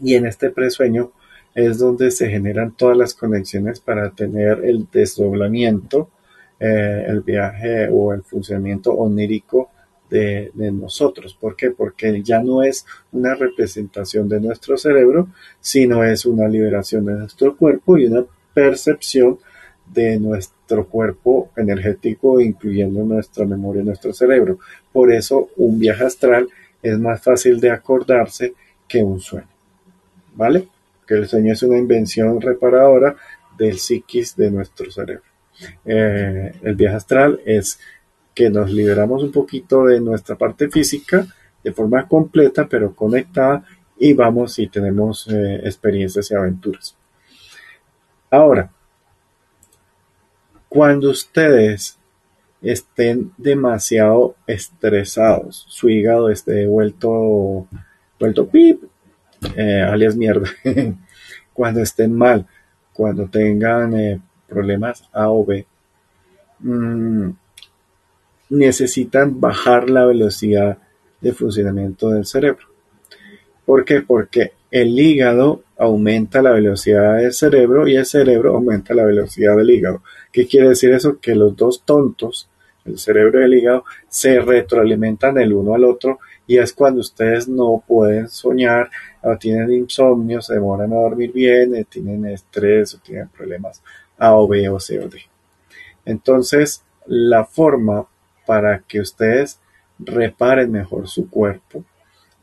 Y en este pre-sueño es donde se generan todas las conexiones para tener el desdoblamiento, eh, el viaje o el funcionamiento onírico de, nosotros. ¿Por qué? Porque ya no es una representación de nuestro cerebro, sino es una liberación de nuestro cuerpo y una percepción de nuestro cuerpo energético, incluyendo nuestra memoria y nuestro cerebro. Por eso un viaje astral es más fácil de acordarse que un sueño. ¿Vale? Que el sueño es una invención reparadora del psiquis de nuestro cerebro. Eh, el viaje astral es que nos liberamos un poquito de nuestra parte física de forma completa pero conectada y vamos y tenemos eh, experiencias y aventuras. Ahora, cuando ustedes estén demasiado estresados, su hígado esté vuelto, vuelto pip, eh, alias mierda, cuando estén mal, cuando tengan eh, problemas A o B, mmm, necesitan bajar la velocidad de funcionamiento del cerebro. ¿Por qué? Porque el hígado aumenta la velocidad del cerebro y el cerebro aumenta la velocidad del hígado. ¿Qué quiere decir eso? Que los dos tontos, el cerebro y el hígado, se retroalimentan el uno al otro y es cuando ustedes no pueden soñar o tienen insomnio, se demoran a dormir bien, eh, tienen estrés o tienen problemas A o B o C o D. Entonces, la forma para que ustedes reparen mejor su cuerpo,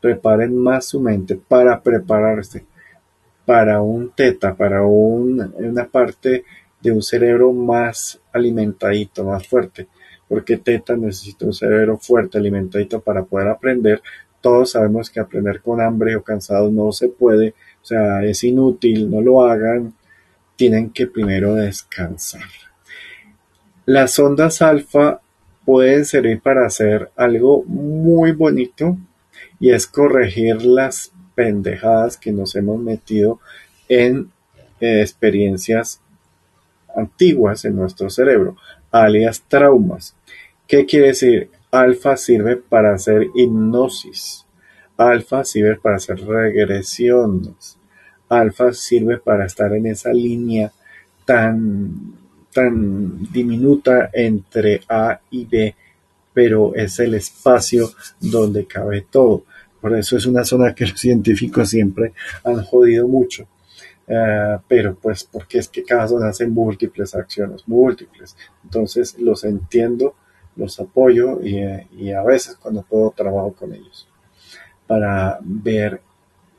reparen más su mente para prepararse para un teta, para una parte de un cerebro más alimentadito, más fuerte, porque teta necesita un cerebro fuerte, alimentadito para poder aprender. Todos sabemos que aprender con hambre o cansado no se puede, o sea, es inútil, no lo hagan, tienen que primero descansar. Las ondas alfa pueden servir para hacer algo muy bonito y es corregir las pendejadas que nos hemos metido en eh, experiencias antiguas en nuestro cerebro, alias traumas. ¿Qué quiere decir? Alfa sirve para hacer hipnosis. Alfa sirve para hacer regresiones. Alfa sirve para estar en esa línea tan tan diminuta entre A y B, pero es el espacio donde cabe todo. Por eso es una zona que los científicos siempre han jodido mucho. Eh, pero pues porque es que cada zona hace múltiples acciones, múltiples. Entonces los entiendo, los apoyo y, y a veces cuando puedo trabajo con ellos para ver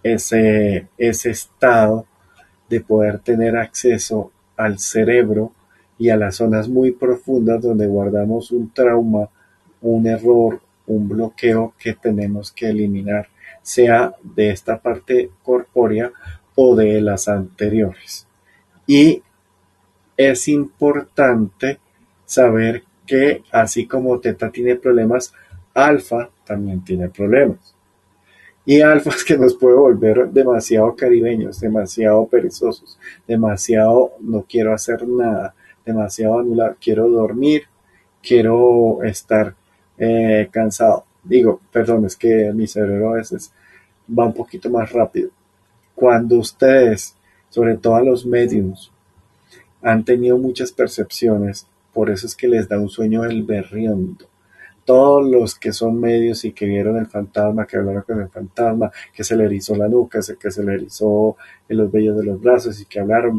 ese, ese estado de poder tener acceso al cerebro y a las zonas muy profundas donde guardamos un trauma, un error, un bloqueo que tenemos que eliminar, sea de esta parte corpórea o de las anteriores. Y es importante saber que así como teta tiene problemas, alfa también tiene problemas. Y alfa es que nos puede volver demasiado caribeños, demasiado perezosos, demasiado no quiero hacer nada, demasiado anular, quiero dormir, quiero estar eh, cansado. Digo, perdón, es que mi cerebro a veces va un poquito más rápido. Cuando ustedes, sobre todo a los mediums, han tenido muchas percepciones, por eso es que les da un sueño el berriondo. Todos los que son medios y que vieron el fantasma, que hablaron con el fantasma, que se le erizó la nuca, que se le erizó en los vellos de los brazos y que hablaron,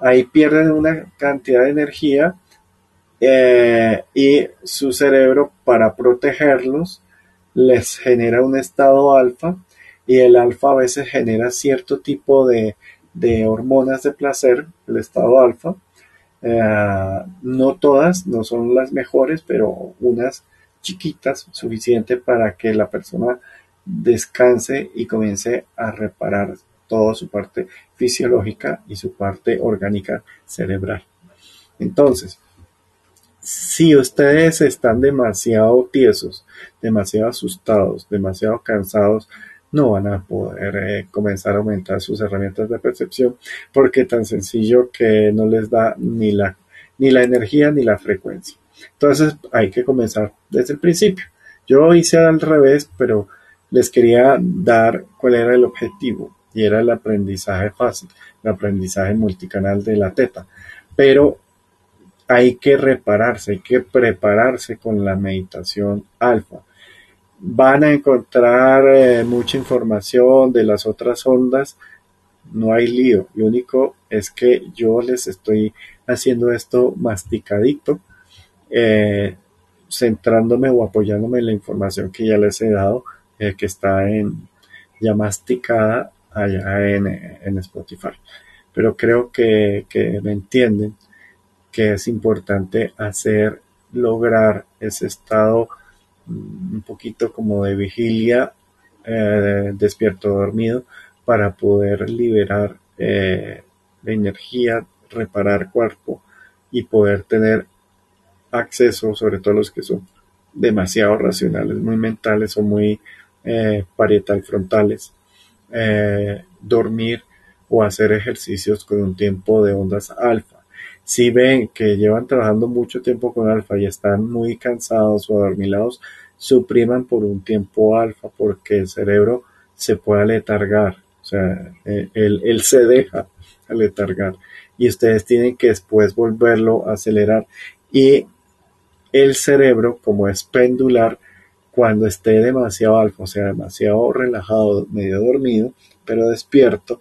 ahí pierden una cantidad de energía eh, y su cerebro para protegerlos les genera un estado alfa y el alfa a veces genera cierto tipo de, hormonas de placer, el estado alfa. Eh, no todas, no son las mejores, pero unas chiquitas, suficiente para que la persona descanse y comience a reparar toda su parte fisiológica y su parte orgánica cerebral. Entonces, si ustedes están demasiado tiesos, demasiado asustados, demasiado cansados, no van a poder eh, comenzar a aumentar sus herramientas de percepción porque tan sencillo que no les da ni la, ni la energía ni la frecuencia. Entonces hay que comenzar desde el principio. Yo hice al revés, pero les quería dar cuál era el objetivo y era el aprendizaje fácil, el aprendizaje multicanal de la teta. Pero hay que repararse, hay que prepararse con la meditación alfa. Van a encontrar eh, mucha información de las otras ondas, no hay lío, lo único es que yo les estoy haciendo esto masticadito, eh, centrándome o apoyándome en la información que ya les he dado, eh, que está en, ya masticada allá en, Spotify. Pero creo que, me entienden que es importante hacer, lograr ese estado un poquito como de vigilia, eh, despierto dormido, para poder liberar eh, la energía, reparar cuerpo y poder tener acceso, sobre todo los que son demasiado racionales, muy mentales o muy eh, parietal frontales, eh, dormir o hacer ejercicios con un tiempo de ondas alfa. Si ven que llevan trabajando mucho tiempo con alfa y están muy cansados o adormilados, supriman por un tiempo alfa porque el cerebro se puede aletargar, o sea, eh, él, se deja aletargar. Y ustedes tienen que después volverlo a acelerar. Y el cerebro como es pendular cuando esté demasiado alfa, o sea, demasiado relajado, medio dormido, pero despierto,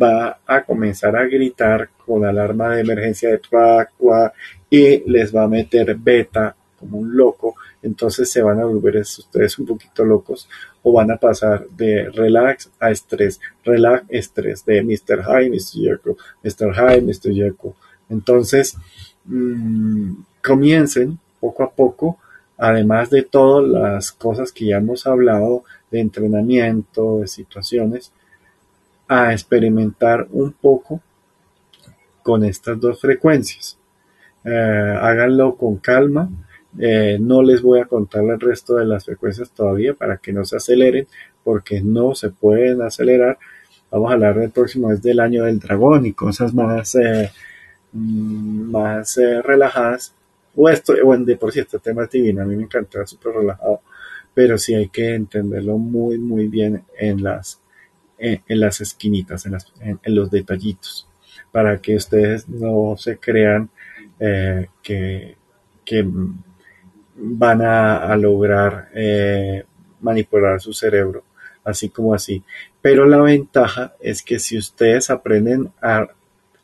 va a comenzar a gritar con alarma de emergencia de tracua y les va a meter beta como un loco, entonces se van a volver ustedes un poquito locos o van a pasar de relax a estrés, relax, estrés, de Mr. High, Mr. Jekyll, Mr. High, Mr. Jekyll. Entonces, mmm, comiencen poco a poco además de todas las cosas que ya hemos hablado de entrenamiento, de situaciones, a experimentar un poco con estas dos frecuencias. Eh, háganlo con calma. Eh, no les voy a contar el resto de las frecuencias todavía para que no se aceleren, porque no se pueden acelerar. Vamos a hablar del próximo es del año del dragón y cosas más, eh, mm, más relajadas o esto, bueno, de por sí este tema es divino, a mí me encanta, súper relajado, pero sí hay que entenderlo muy, muy bien en las, en, las esquinitas, en, las, en, los detallitos, para que ustedes no se crean eh, que, van a, lograr eh, manipular su cerebro, así como así. Pero la ventaja es que si ustedes aprenden a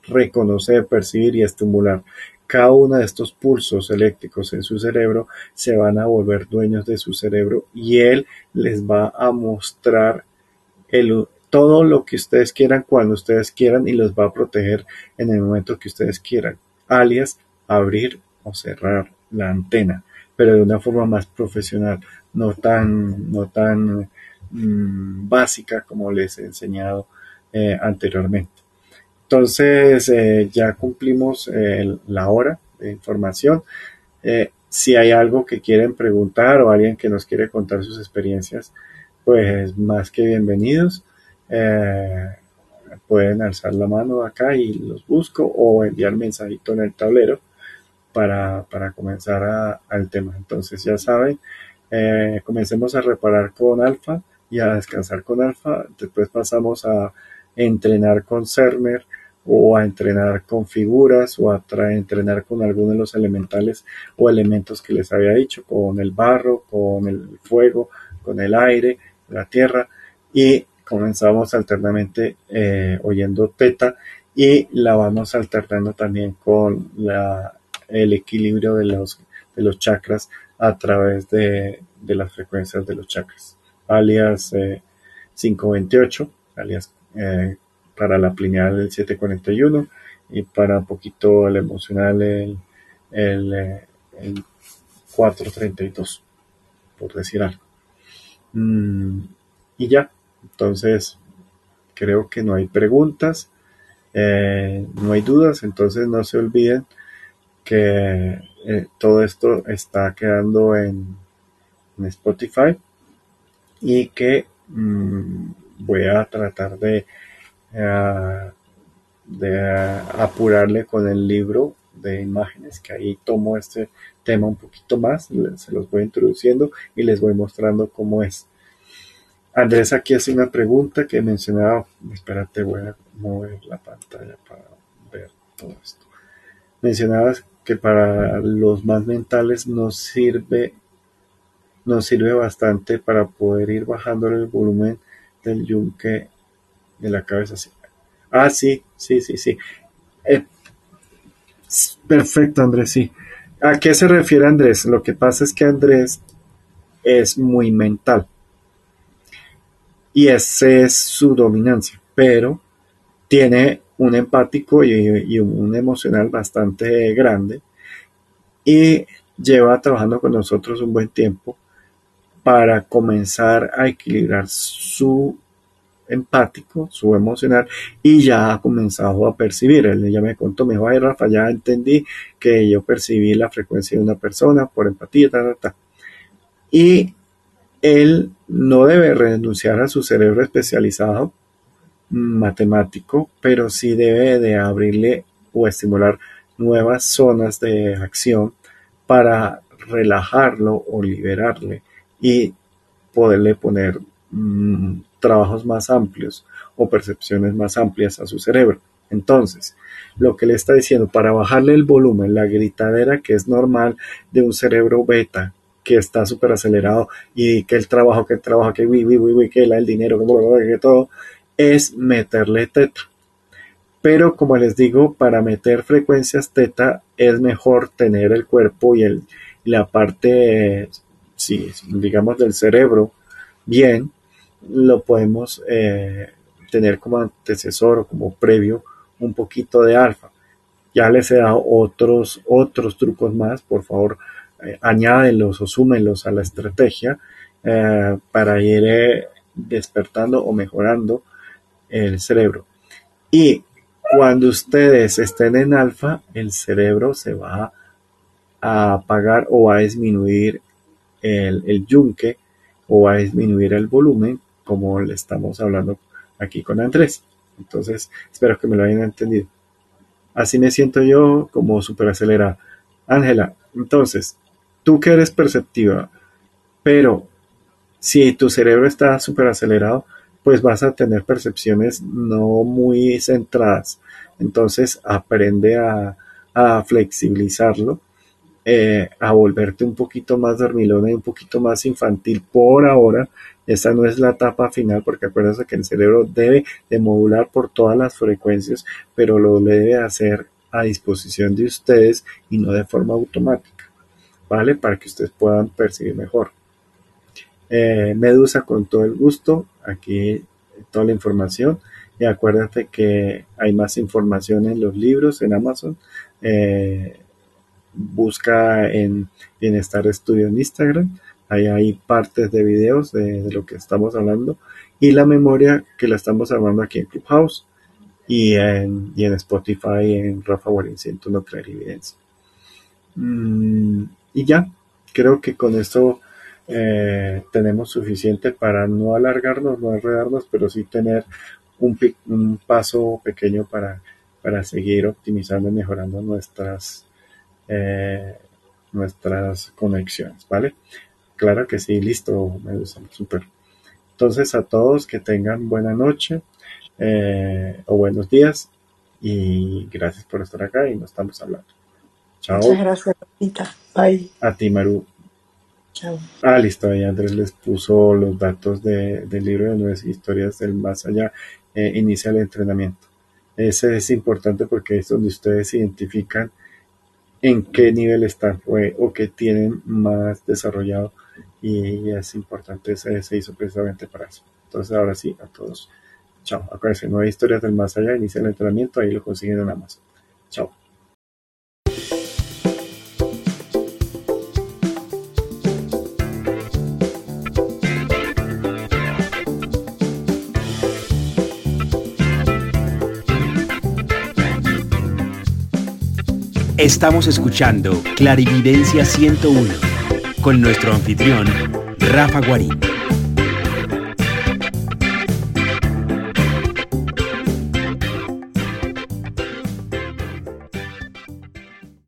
reconocer, percibir y estimular cada uno de estos pulsos eléctricos en su cerebro se van a volver dueños de su cerebro y él les va a mostrar el, todo lo que ustedes quieran cuando ustedes quieran y los va a proteger en el momento que ustedes quieran, alias abrir o cerrar la antena, pero de una forma más profesional, no tan, no tan mm, básica como les he enseñado eh, anteriormente. Entonces, eh, ya cumplimos eh, la hora de información. si hay algo que quieren preguntar o alguien que nos quiere contar sus experiencias, pues más que bienvenidos. Pueden alzar la mano acá y los busco o enviar mensajito en el tablero para, comenzar al tema. Entonces ya saben, comencemos a reparar con alfa y a descansar con alfa. Después pasamos a entrenar con Cerner o a entrenar con figuras o a entrenar con algunos de los elementales o elementos que les había dicho, con el barro, con el fuego, con el aire, la tierra y comenzamos alternamente eh, oyendo teta y la vamos alternando también con la, el equilibrio de los, de los chakras a través de, las frecuencias de los chakras, alias 528, eh, alias eh, para la plineal el 741 y para un poquito el emocional el, el, 432, por decir algo. Mm, y ya, entonces creo que no hay preguntas, eh, no hay dudas, entonces no se olviden que eh, todo esto está quedando en, Spotify y que mm, voy a tratar de eh, de apurarle con el libro de imágenes, que ahí tomo este tema un poquito más, se los voy introduciendo y les voy mostrando cómo es. Andrés aquí hace una pregunta que mencionaba, espérate, voy a mover la pantalla para ver todo esto. Mencionabas que para los más mentales nos sirve, nos sirve bastante para poder ir bajando el volumen del yunque de la cabeza. Ah, sí, sí, sí, sí. Eh, perfecto, Andrés, sí. ¿A qué se refiere Andrés? Lo que pasa es que Andrés es muy mental. Y esa es su dominancia, pero tiene un empático y, un emocional bastante grande y lleva trabajando con nosotros un buen tiempo para comenzar a equilibrar su empático, su emocional, y ya ha comenzado a percibir. Él ya me contó, me dijo, ay Rafa, ya entendí que yo percibí la frecuencia de una persona por empatía, Y él no debe renunciar a su cerebro especializado matemático, pero sí debe de abrirle o estimular nuevas zonas de acción para relajarlo o liberarle y poderle poner mm, trabajos más amplios o percepciones más amplias a su cerebro. Entonces, lo que le está diciendo, para bajarle el volumen, la gritadera que es normal de un cerebro beta que está súper acelerado y que el trabajo, que el trabajo, que uy, uy, uy, que el dinero, que todo, es meterle teta. Pero como les digo, para meter frecuencias teta es mejor tener el cuerpo y el, la parte, sí, digamos, del cerebro bien lo podemos eh, tener como antecesor o como previo un poquito de alfa. Ya les he dado otros, otros trucos más, por favor, eh, añádenlos o súmenlos a la estrategia eh, para ir despertando o mejorando el cerebro. Y cuando ustedes estén en alfa, el cerebro se va a apagar o a disminuir el, el yunque o a disminuir el volumen como le estamos hablando aquí con Andrés. Entonces, espero que me lo hayan entendido. Así me siento yo como súper acelerada. Ángela, entonces, tú que eres perceptiva, pero si tu cerebro está súper acelerado, pues vas a tener percepciones no muy centradas. Entonces, aprende a, flexibilizarlo, eh, a volverte un poquito más dormilona y un poquito más infantil por ahora, esta no es la etapa final porque acuérdense que el cerebro debe de modular por todas las frecuencias, pero lo debe hacer a disposición de ustedes y no de forma automática, ¿vale? Para que ustedes puedan percibir mejor. Eh, Medusa, con todo el gusto, aquí toda la información. Y acuérdate que hay más información en los libros en Amazon. Eh, busca en Bienestar Estudio en Instagram. Ahí hay partes de videos de, lo que estamos hablando. Y la memoria que la estamos hablando aquí en Clubhouse. Y en, y en Spotify en Rafa Guarín 101 Clarividencia. Mm, y ya, creo que con esto eh, tenemos suficiente para no alargarnos, no enredarnos, pero sí tener un, paso pequeño para, para seguir optimizando y mejorando nuestras, eh, nuestras conexiones, ¿vale? Claro que sí, listo, me gusta, súper. Entonces a todos que tengan buena noche eh, o buenos días y gracias por estar acá y nos estamos hablando. Chao. Muchas gracias, Bye. A ti, Maru. Chao. Ah, listo, ahí Andrés les puso los datos del libro de nueve historias del más allá. Eh, inicia el entrenamiento. Ese es importante porque es donde ustedes identifican en qué nivel están o, qué tienen más desarrollado y es importante, se, se hizo precisamente para eso. Entonces ahora sí, a todos. Chao. Acuérdense, nueve historias del más allá, inicia el entrenamiento, ahí lo consiguen en Amazon. Chao. Estamos escuchando Clarividencia 101 con nuestro anfitrión, Rafa Guarín.